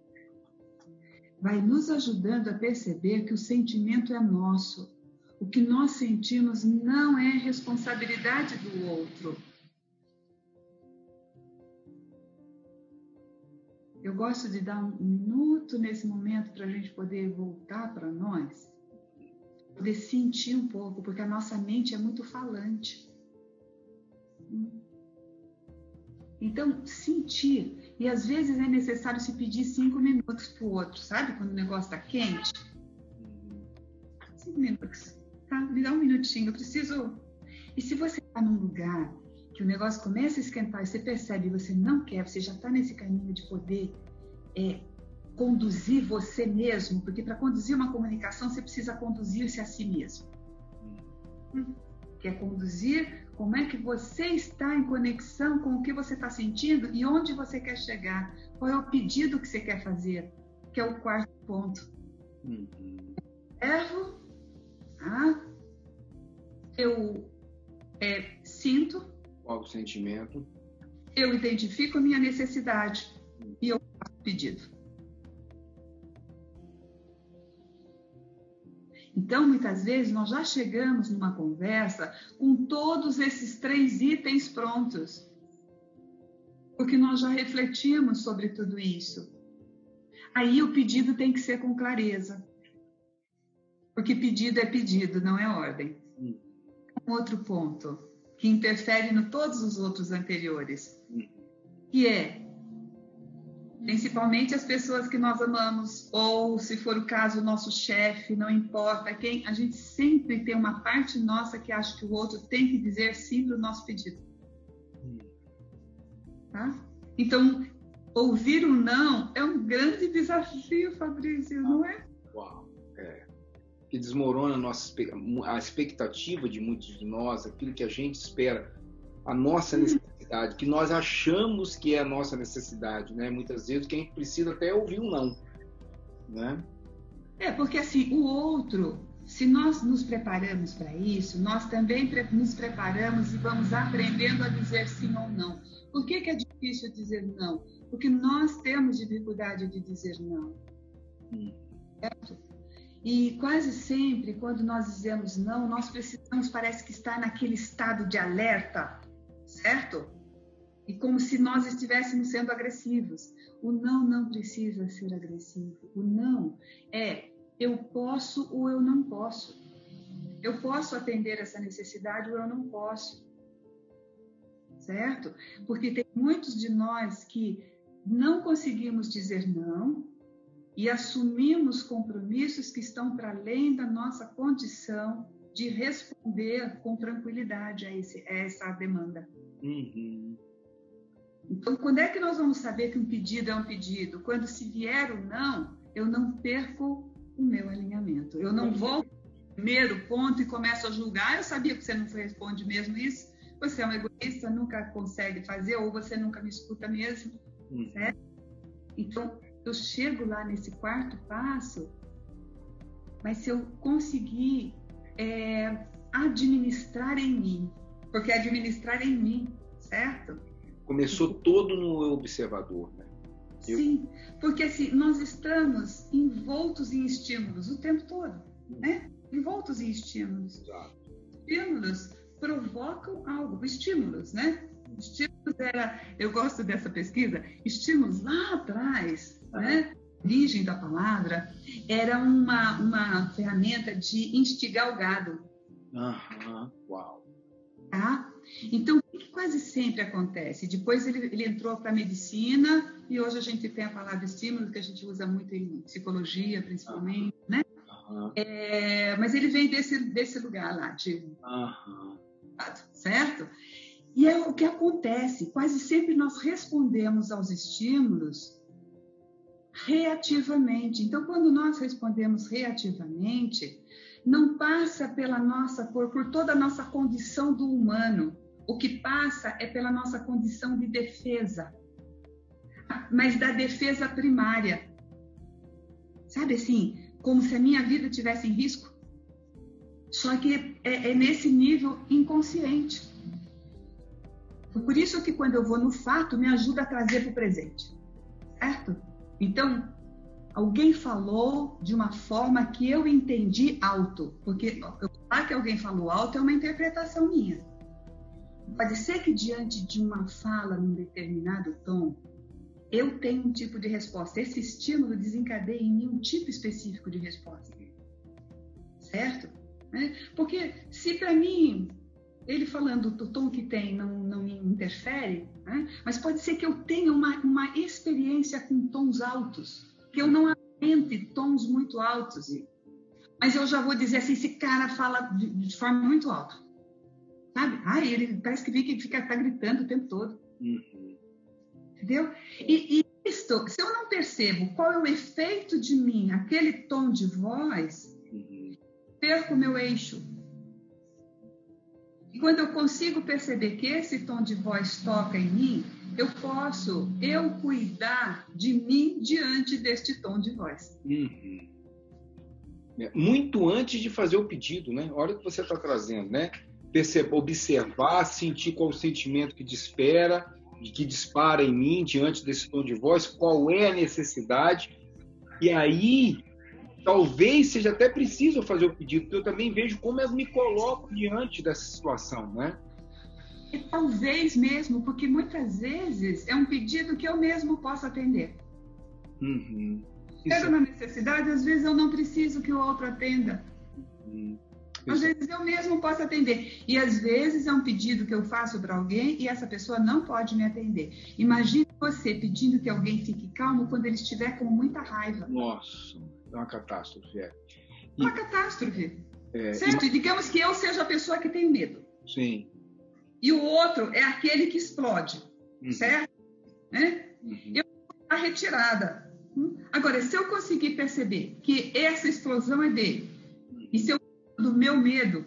vai nos ajudando a perceber que o sentimento é nosso. O que nós sentimos não é responsabilidade do outro. Eu gosto de dar um minuto nesse momento para a gente poder voltar para nós, poder sentir um pouco, porque a nossa mente é muito falante. Então, sentir. E às vezes é necessário se pedir cinco minutos para o outro, sabe? Quando o negócio está quente. Cinco minutos. Tá? Me dá um minutinho, eu preciso. E se você está num lugar que o negócio começa a esquentar e você percebe que você não quer, você já está nesse caminho de poder é, conduzir você mesmo, porque para conduzir uma comunicação você precisa conduzir-se a si mesmo. Hum. Quer conduzir como é que você está em conexão com o que você está sentindo e onde você quer chegar? Qual é o pedido que você quer fazer? Que é o quarto ponto. Uhum. Erro, tá? eu é, sinto. Qual o sentimento? Eu identifico a minha necessidade e eu faço pedido. Então, muitas vezes, nós já chegamos numa conversa com todos esses três itens prontos, porque nós já refletimos sobre tudo isso. Aí o pedido tem que ser com clareza, porque pedido é pedido, não é ordem. Um outro ponto que interfere em todos os outros anteriores, que é principalmente as pessoas que nós amamos, ou se for o caso, o nosso chefe, não importa quem, a gente sempre tem uma parte nossa que acha que o outro tem que dizer sim para o nosso pedido. Tá? Então, ouvir o não é um grande desafio, Fabrício, não é? É. Que desmorona a, nossa, a expectativa de muitos de nós, aquilo que a gente espera, a nossa necessidade necessidade, que nós achamos que é a nossa necessidade, né? Muitas vezes que a gente precisa até ouvir um não, né? É, porque assim, o outro, se nós nos preparamos para isso, nós também nos preparamos e vamos aprendendo a dizer sim ou não. Por que, que é difícil dizer não? Porque nós temos dificuldade de dizer não. Hum. Certo? E quase sempre, quando nós dizemos não, nós precisamos, parece que estar naquele estado de alerta, certo? E como se nós estivéssemos sendo agressivos. O não não precisa ser agressivo. O não é eu posso ou eu não posso. Eu posso atender essa necessidade ou eu não posso. Certo? Porque tem muitos de nós que não conseguimos dizer não e assumimos compromissos que estão para além da nossa condição de responder com tranquilidade a, esse, a essa demanda. Uhum. Então, quando é que nós vamos saber que um pedido é um pedido? Quando se vier o não, eu não perco o meu alinhamento. Eu não vou primeiro ponto e começo a julgar. Eu sabia que você não responde mesmo isso. Você é um egoísta, nunca consegue fazer, ou você nunca me escuta mesmo. Uhum. Certo? Então, eu chego lá nesse quarto passo, mas se eu conseguir é, administrar em mim, porque administrar em mim, certo? Começou todo no observador, né? Eu... Sim, porque assim, nós estamos envoltos em estímulos o tempo todo, hum. né? Envoltos em estímulos. Exato. Estímulos provocam algo, estímulos, né? Estímulos era, eu gosto dessa pesquisa, estímulos lá atrás. Né? origem da palavra, era uma, uma ferramenta de instigar o gado. Aham, uau. Tá? Então, o que quase sempre acontece? Depois ele, ele entrou para a medicina e hoje a gente tem a palavra estímulo, que a gente usa muito em psicologia, principalmente, uhum. né? Uhum. É, mas ele vem desse, desse lugar lá, de... Uhum. Certo? E é o que acontece. Quase sempre nós respondemos aos estímulos reativamente. Então, quando nós respondemos reativamente, não passa pela nossa por, por toda a nossa condição do humano. O que passa é pela nossa condição de defesa, mas da defesa primária. Sabe assim, como se a minha vida tivesse em risco. Só que é, é nesse nível inconsciente. Por isso que quando eu vou no fato, me ajuda a trazer para o presente. Certo? Então, alguém falou de uma forma que eu entendi alto, porque eu falar que alguém falou alto é uma interpretação minha. Pode ser que diante de uma fala num determinado tom, eu tenha um tipo de resposta. Esse estímulo desencadeia em mim um tipo específico de resposta. Certo? Né? Porque se para mim ele falando do tom que tem não, não me interfere, né? mas pode ser que eu tenha uma, uma experiência com tons altos, que eu não aguente tons muito altos. Mas eu já vou dizer assim, esse cara fala de, de forma muito alta. Sabe? Ai, ele parece que fica, fica tá gritando o tempo todo. Uhum. Entendeu? E, e isto, se eu não percebo qual é o efeito de mim, aquele tom de voz, uhum. perco o meu eixo e quando eu consigo perceber que esse tom de voz toca em mim, eu posso eu cuidar de mim diante deste tom de voz. Uhum. É, muito antes de fazer o pedido, né? Olha o que você está trazendo, né? Perceber, observar, sentir qual o sentimento que dispara, que dispara em mim diante desse tom de voz, qual é a necessidade, e aí talvez seja até preciso fazer o pedido, porque eu também vejo como eu me coloco diante dessa situação, né? E talvez mesmo, porque muitas vezes é um pedido que eu mesmo posso atender. Uhum. Chega uma necessidade, às vezes eu não preciso que o outro atenda. Uhum. Às vezes eu mesmo posso atender. E às vezes é um pedido que eu faço para alguém e essa pessoa não pode me atender. Imagine você pedindo que alguém fique calmo quando ele estiver com muita raiva. Nossa é uma catástrofe. É. E, uma catástrofe. É, certo? E, digamos que eu seja a pessoa que tem medo. Sim. E o outro é aquele que explode. Uhum. Certo? Né? Uhum. Eu a retirada. Agora, se eu conseguir perceber que essa explosão é dele, uhum. e se eu do meu medo,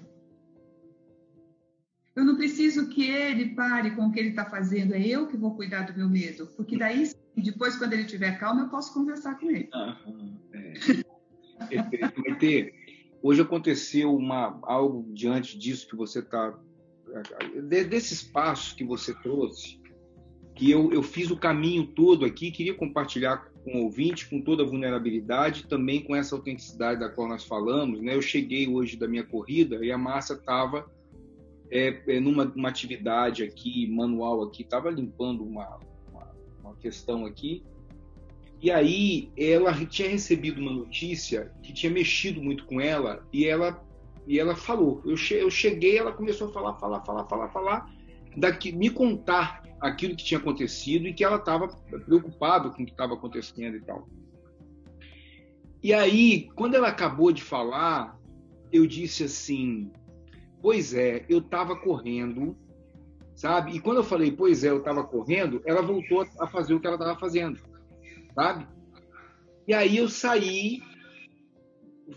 eu não preciso que ele pare com o que ele está fazendo, é eu que vou cuidar do meu medo, porque daí depois, quando ele estiver calmo, eu posso conversar com ele. Uhum, é. hoje aconteceu uma, algo diante disso que você está. desses passos que você trouxe, que eu, eu fiz o caminho todo aqui, queria compartilhar com o ouvinte, com toda a vulnerabilidade, também com essa autenticidade da qual nós falamos. Né? Eu cheguei hoje da minha corrida e a Márcia estava é, é numa uma atividade aqui, manual aqui, estava limpando uma, uma, questão aqui, e aí ela tinha recebido uma notícia que tinha mexido muito com ela e ela e ela falou. Eu, che eu cheguei, ela começou a falar, falar, falar, falar, falar, daqui me contar aquilo que tinha acontecido e que ela estava preocupada com o que estava acontecendo e tal. E aí, quando ela acabou de falar, eu disse assim: Pois é, eu estava correndo, sabe? E quando eu falei, pois é, eu estava correndo, ela voltou a fazer o que ela estava fazendo, sabe? E aí eu saí,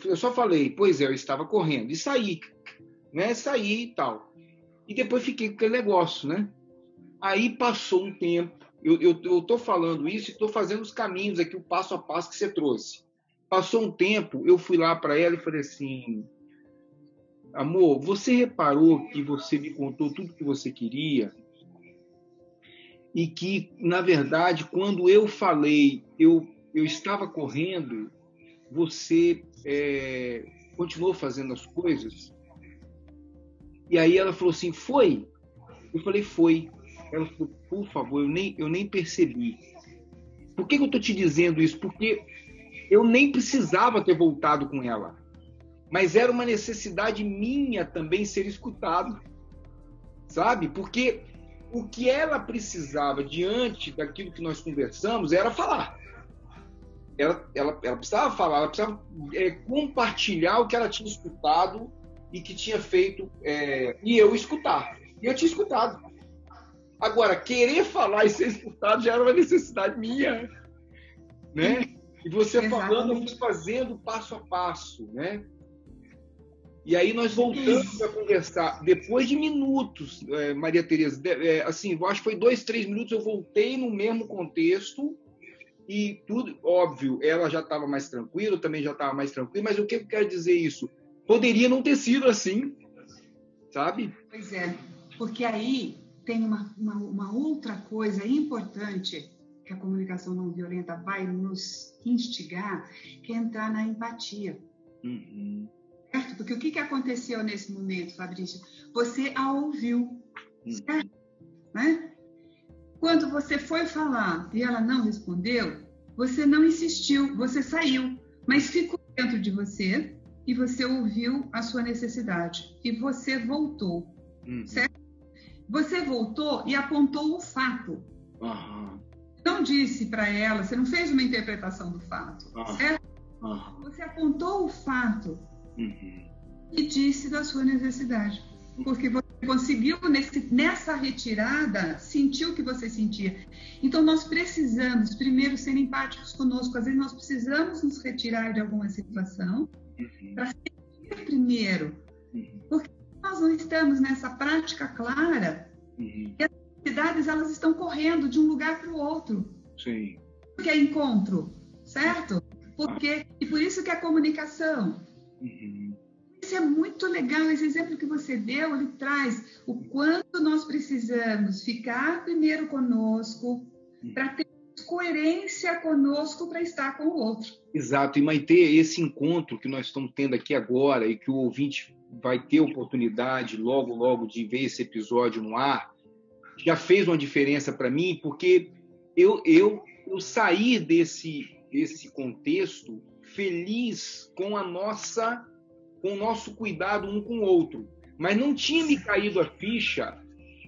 eu só falei, pois é, eu estava correndo, e saí, né? Saí e tal. E depois fiquei com aquele negócio, né? Aí passou um tempo, eu estou falando isso e estou fazendo os caminhos aqui, o passo a passo que você trouxe. Passou um tempo, eu fui lá para ela e falei assim: Amor, você reparou que você me contou tudo que você queria? E que, na verdade, quando eu falei, eu, eu estava correndo, você é, continuou fazendo as coisas? E aí ela falou assim: Foi? Eu falei: Foi. Ela falou: Por favor, eu nem, eu nem percebi. Por que, que eu estou te dizendo isso? Porque eu nem precisava ter voltado com ela mas era uma necessidade minha também ser escutado, sabe? Porque o que ela precisava diante daquilo que nós conversamos era falar. Ela, ela, ela precisava falar, ela precisava é, compartilhar o que ela tinha escutado e que tinha feito, é, e eu escutar. E eu tinha escutado. Agora, querer falar e ser escutado já era uma necessidade minha, né? E você Exatamente. falando, eu fui fazendo passo a passo, né? E aí nós voltamos a conversar. Depois de minutos, é, Maria Tereza, é, assim, eu acho que foi dois, três minutos, eu voltei no mesmo contexto e tudo, óbvio, ela já estava mais tranquila, eu também já estava mais tranquilo, mas o que eu quero dizer isso? Poderia não ter sido assim, sabe? Pois é, porque aí tem uma, uma, uma outra coisa importante que a comunicação não violenta vai nos instigar, que é entrar na empatia. Uhum certo? Porque o que, que aconteceu nesse momento, Fabrício? Você a ouviu, hum. certo? Né? Quando você foi falar e ela não respondeu, você não insistiu, você saiu, mas ficou dentro de você e você ouviu a sua necessidade e você voltou, uhum. certo? Você voltou e apontou o fato. Uhum. Não disse para ela, você não fez uma interpretação do fato, uhum. certo? Você apontou o fato uhum. e disse da sua necessidade. Porque você conseguiu, nesse, nessa retirada, sentir o que você sentia. Então, nós precisamos, primeiro, ser empáticos conosco. Às vezes, nós precisamos nos retirar de alguma situação uhum. para sentir primeiro. Uhum. Porque nós não estamos nessa prática clara uhum. e as necessidades elas estão correndo de um lugar para o outro. Sim. Porque é encontro, certo? Porque, e por isso que a comunicação Uhum. Isso é muito legal. Esse exemplo que você deu, ele traz o quanto nós precisamos ficar primeiro conosco uhum. para ter coerência conosco para estar com o outro. Exato. E Maite, esse encontro que nós estamos tendo aqui agora e que o ouvinte vai ter oportunidade logo, logo de ver esse episódio no ar, já fez uma diferença para mim, porque eu, eu, eu saí desse, desse contexto feliz com a nossa com o nosso cuidado um com o outro. Mas não tinha me caído a ficha,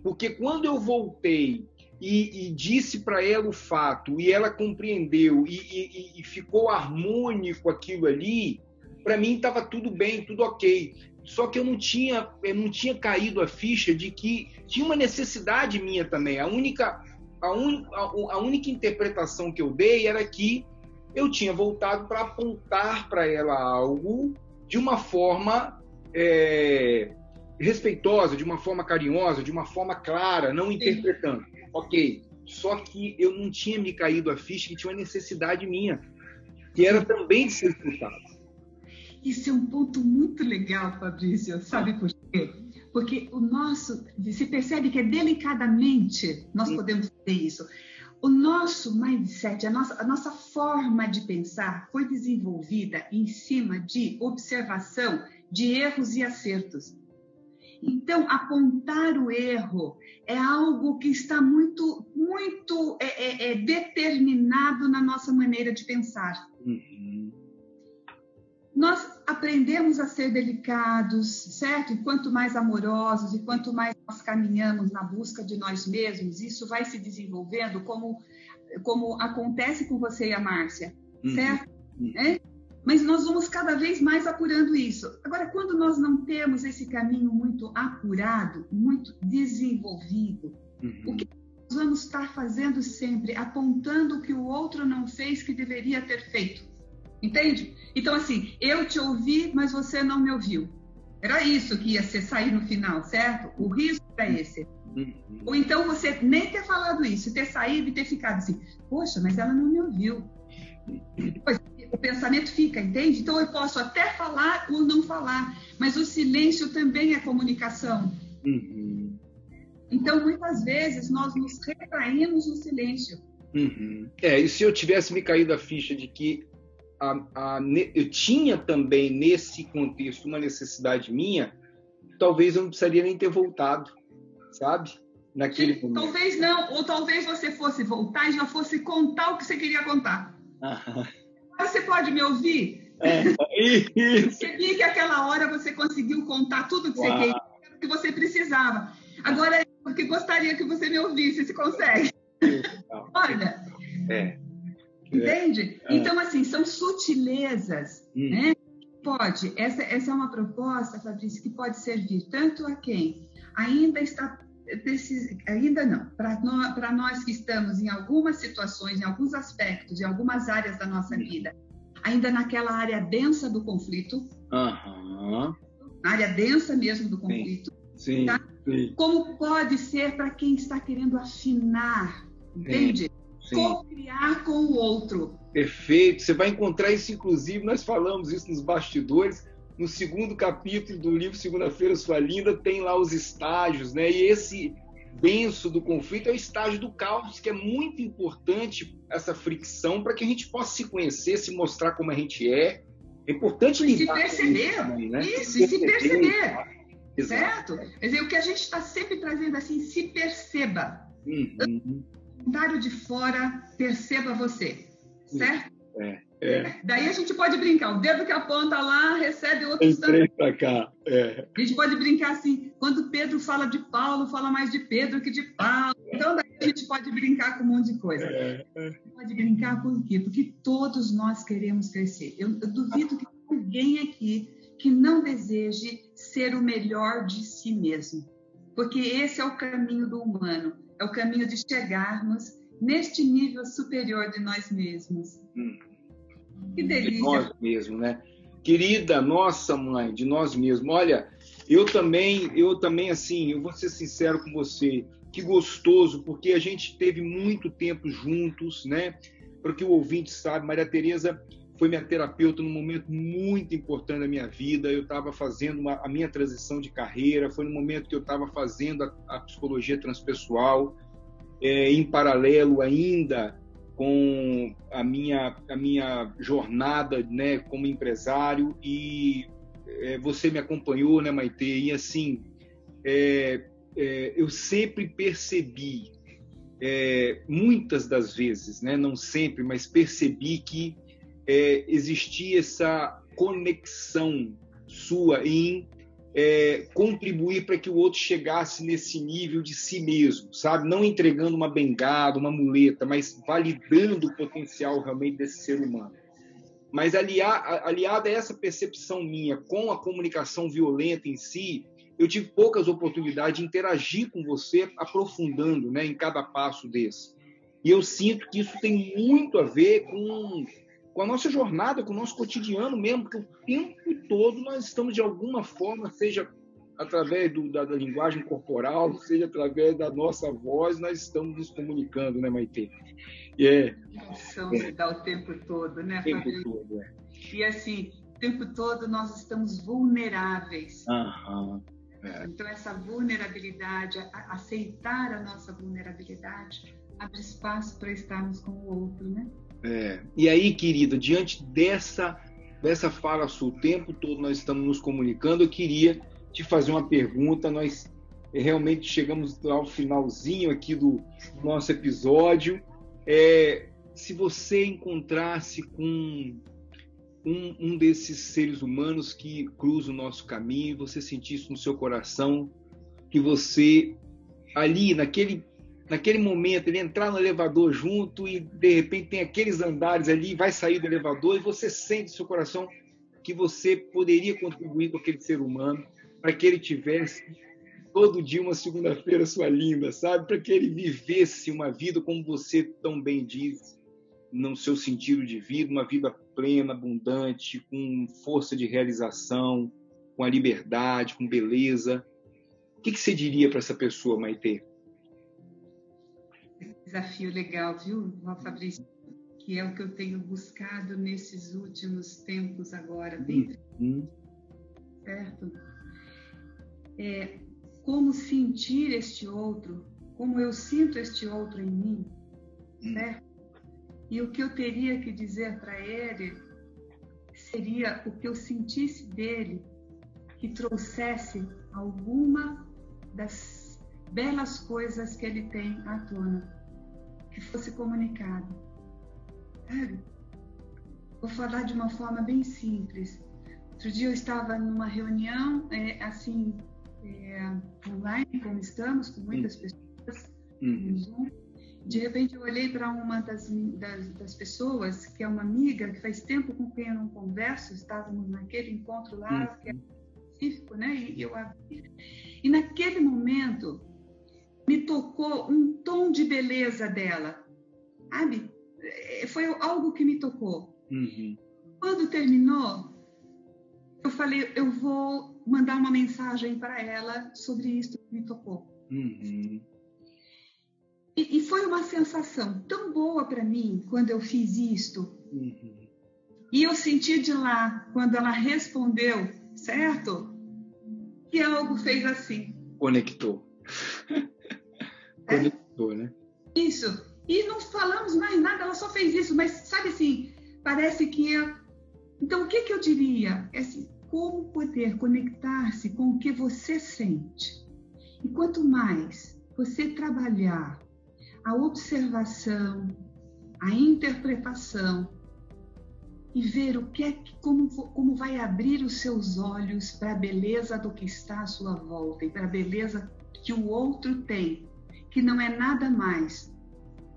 porque quando eu voltei e, e disse para ela o fato, e ela compreendeu, e, e, e ficou harmônico aquilo ali, para mim estava tudo bem, tudo ok. Só que eu não tinha, eu não tinha caído a ficha de que tinha uma necessidade minha também. A única, a, un, a, a única interpretação que eu dei era que eu tinha voltado para apontar para ela algo de uma forma é, respeitosa, de uma forma carinhosa, de uma forma clara, não interpretando. Sim. Ok. Só que eu não tinha me caído a ficha que tinha uma necessidade minha, que era também de ser escutado. Isso é um ponto muito legal, Fabrício. Sabe por quê? Porque o nosso, se percebe que é delicadamente nós Sim. podemos fazer isso. O nosso mindset, a nossa, a nossa forma de pensar foi desenvolvida em cima de observação de erros e acertos. Então, apontar o erro é algo que está muito, muito é, é, é determinado na nossa maneira de pensar. Uhum. Nós aprendemos a ser delicados, certo? E quanto mais amorosos e quanto mais nós caminhamos na busca de nós mesmos, isso vai se desenvolvendo como, como acontece com você e a Márcia, uhum. certo? Uhum. É? Mas nós vamos cada vez mais apurando isso. Agora, quando nós não temos esse caminho muito apurado, muito desenvolvido, uhum. o que nós vamos estar fazendo sempre? Apontando o que o outro não fez que deveria ter feito. Entende? Então, assim, eu te ouvi, mas você não me ouviu. Era isso que ia ser sair no final, certo? O risco era esse. Uhum. Ou então você nem ter falado isso, ter saído e ter ficado assim, poxa, mas ela não me ouviu. Pois, o pensamento fica, entende? Então eu posso até falar ou não falar, mas o silêncio também é comunicação. Uhum. Então muitas vezes nós nos retraímos no silêncio. Uhum. É, e se eu tivesse me caído a ficha de que a, a, eu tinha também nesse contexto uma necessidade minha, talvez eu não precisaria nem ter voltado, sabe? Naquele Sim, momento. Talvez não, ou talvez você fosse voltar e já fosse contar o que você queria contar. Aham. Você pode me ouvir? É, isso. Percebi que aquela hora você conseguiu contar tudo que Uau. você queria, que você precisava. Agora, eu que gostaria que você me ouvisse, se consegue. Olha. É. Entende? É. Então, assim, são sutilezas, hum. né? Pode. Essa, essa é uma proposta, Fabrício, que pode servir tanto a quem ainda está ainda não. Para nós, nós, que estamos em algumas situações, em alguns aspectos, em algumas áreas da nossa vida, ainda naquela área densa do conflito, uhum. área densa mesmo do conflito, sim, tá? sim. como pode ser para quem está querendo afinar, entende? Co-criar com o outro. Perfeito. Você vai encontrar isso, inclusive, nós falamos isso nos bastidores no segundo capítulo do livro Segunda-feira Sua Linda, tem lá os estágios, né? E esse denso do conflito é o estágio do caos, que é muito importante essa fricção para que a gente possa se conhecer, se mostrar como a gente é. É importante lidar se perceber, isso, também, né? Isso, se, se perceber. Certo? Quer dizer, o que a gente está sempre trazendo assim, se perceba. Uhum. Comentário de fora, perceba você. Certo? É. É. Daí a gente pode brincar, o dedo que aponta lá recebe outro para cá. É. A gente pode brincar assim, quando Pedro fala de Paulo, fala mais de Pedro que de Paulo. Então daí a gente pode brincar com um monte de coisa. É. é. Pode brincar por quê? Porque todos nós queremos crescer. Eu, eu duvido que alguém aqui que não deseje ser o melhor de si mesmo. Porque esse é o caminho do humano, é o caminho de chegarmos neste nível superior de nós mesmos. Hum. Que delícia. De nós mesmos, né? Querida nossa mãe, de nós mesmos. Olha, eu também, eu também, assim, eu vou ser sincero com você, que gostoso, porque a gente teve muito tempo juntos, né? Porque o ouvinte sabe, Maria Tereza foi minha terapeuta num momento muito importante da minha vida. Eu estava fazendo uma, a minha transição de carreira, foi no momento que eu estava fazendo a, a, psicologia transpessoal, é, em paralelo ainda com a minha, a minha jornada né, como empresário e é, você me acompanhou, né, Maite? E assim, é, é, eu sempre percebi, é, muitas das vezes, né, não sempre, mas percebi que é, existia essa conexão sua em é, contribuir para que o outro chegasse nesse nível de si mesmo, sabe? Não entregando uma bengala, uma muleta, mas validando o potencial realmente desse ser humano. Mas aliada a essa percepção minha com a comunicação violenta em si, eu tive poucas oportunidades de interagir com você aprofundando né, em cada passo desse. E eu sinto que isso tem muito a ver com com a nossa jornada, com o nosso cotidiano mesmo, porque o tempo todo nós estamos de alguma forma, seja através do, da, da, linguagem corporal, seja através da nossa voz, nós estamos nos comunicando, né, Maite? E é, é. dá o tempo todo, né, o tempo todo, é. E assim, o tempo todo nós estamos vulneráveis. Aham. É. Então, essa vulnerabilidade, aceitar a nossa vulnerabilidade, abre espaço para estarmos com o outro, né? É. E aí, querida, diante dessa, dessa fala sua, o tempo todo nós estamos nos comunicando, eu queria te fazer uma pergunta. Nós realmente chegamos ao finalzinho aqui do nosso episódio. É, se você encontrasse com um, um, desses seres humanos que cruza o nosso caminho, você sentisse no seu coração que você ali naquele naquele momento ele entrar no elevador junto e de repente tem aqueles andares ali, vai sair do elevador e você sente seu coração que você poderia contribuir com aquele ser humano para que ele tivesse todo dia uma segunda-feira sua linda, sabe? Para que ele vivesse uma vida como você tão bem diz, no seu sentido de vida, uma vida plena, abundante, com força de realização, com a liberdade, com beleza. O que, que você diria para essa pessoa, Maite? Desafio legal, viu, Fabrício? Que é o que eu tenho buscado nesses últimos tempos agora, bem uhum. certo? É, como sentir este outro, como eu sinto este outro em mim, hum. certo? E o que eu teria que dizer para ele seria o que eu sentisse dele que trouxesse alguma das belas coisas que ele tem à tona, que fosse comunicado. Sabe? Vou falar de uma forma bem simples. Outro dia eu estava numa reunião, é, assim, é, online, como estamos, com muitas pessoas uhum. no Zoom, de repente eu olhei para uma das, das, das, pessoas, que é uma amiga, que faz tempo com quem eu não converso, estávamos naquele encontro lá, uhum. que é específico, né? E, eu abri. E naquele momento me tocou um tom de beleza dela, sabe? É, foi algo que me tocou. Uhum. Quando terminou, eu falei, eu vou mandar uma mensagem para ela sobre isso que me tocou. Uhum. E, e, foi uma sensação tão boa para mim quando eu fiz isto. Uhum. E eu senti de lá, quando ela respondeu, certo? Que algo fez assim. Conectou. É? Conectou, né? Isso. E não falamos mais nada, ela só fez isso, mas sabe assim, parece que eu... Então, o que, que eu diria? É assim, como poder conectar-se com o que você sente. E quanto mais você trabalhar a observação, a interpretação e ver o que é como, como vai abrir os seus olhos para a beleza do que está à sua volta e para a beleza que o outro tem, que não é nada mais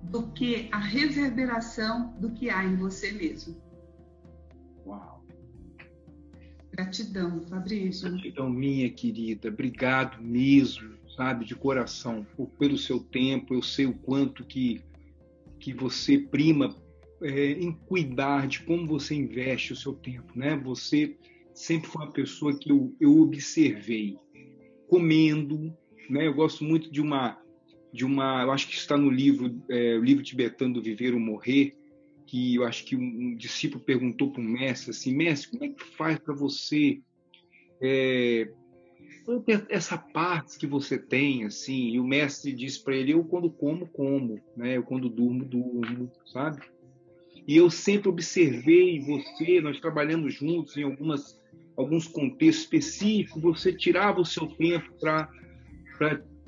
do que a reverberação do que há em você mesmo. Uau! Gratidão, Fabrício. Gratidão minha querida, obrigado mesmo sabe, de coração, por, pelo seu tempo. Eu sei o quanto que, que você prima é, em cuidar de como você investe o seu tempo, né? Você sempre foi uma pessoa que eu, eu observei comendo, né? Eu gosto muito de uma de uma, eu acho que está no livro, é, livro tibetano do Viver ou Morrer, que eu acho que um, um discípulo perguntou para o mestre assim, mestre, como é que faz para você é, essa parte que você tem, assim, e o mestre diz para ele: eu quando como, como, né? Eu quando durmo, durmo, sabe? E eu sempre observei você, nós trabalhando juntos em algumas, alguns contextos específicos, você tirava o seu tempo para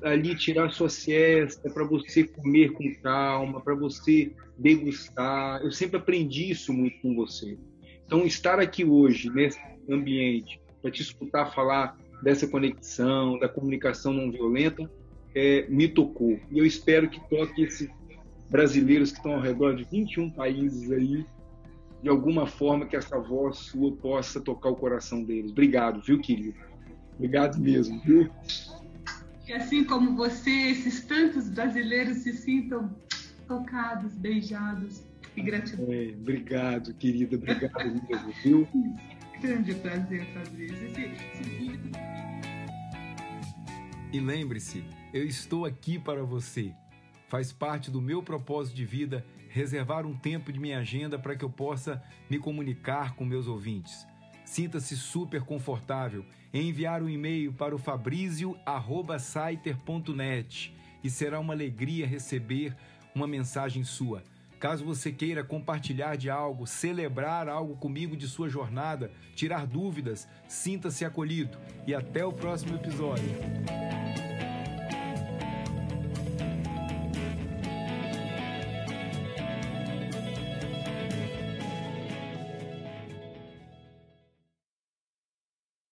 ali tirar sua siesta, para você comer com calma, para você degustar. Eu sempre aprendi isso muito com você. Então, estar aqui hoje, nesse ambiente, para te escutar falar dessa conexão, da comunicação não violenta, é, me tocou. E eu espero que toque esses brasileiros que estão ao redor de 21 países aí, de alguma forma que essa voz sua possa tocar o coração deles. Obrigado, viu, querido? Obrigado mesmo, viu? Que assim como você, esses tantos brasileiros se sintam tocados, beijados e gratidão. É, obrigado, querida, obrigado mesmo, viu? Grande prazer, Fabrício. Esse, esse... E lembre-se, eu estou aqui para você. Faz parte do meu propósito de vida reservar um tempo de minha agenda para que eu possa me comunicar com meus ouvintes. Sinta-se super confortável em enviar um e-mail para o fabrizio@saiter.net e será uma alegria receber uma mensagem sua. Caso você queira compartilhar de algo, celebrar algo comigo de sua jornada, tirar dúvidas, sinta-se acolhido. E até o próximo episódio.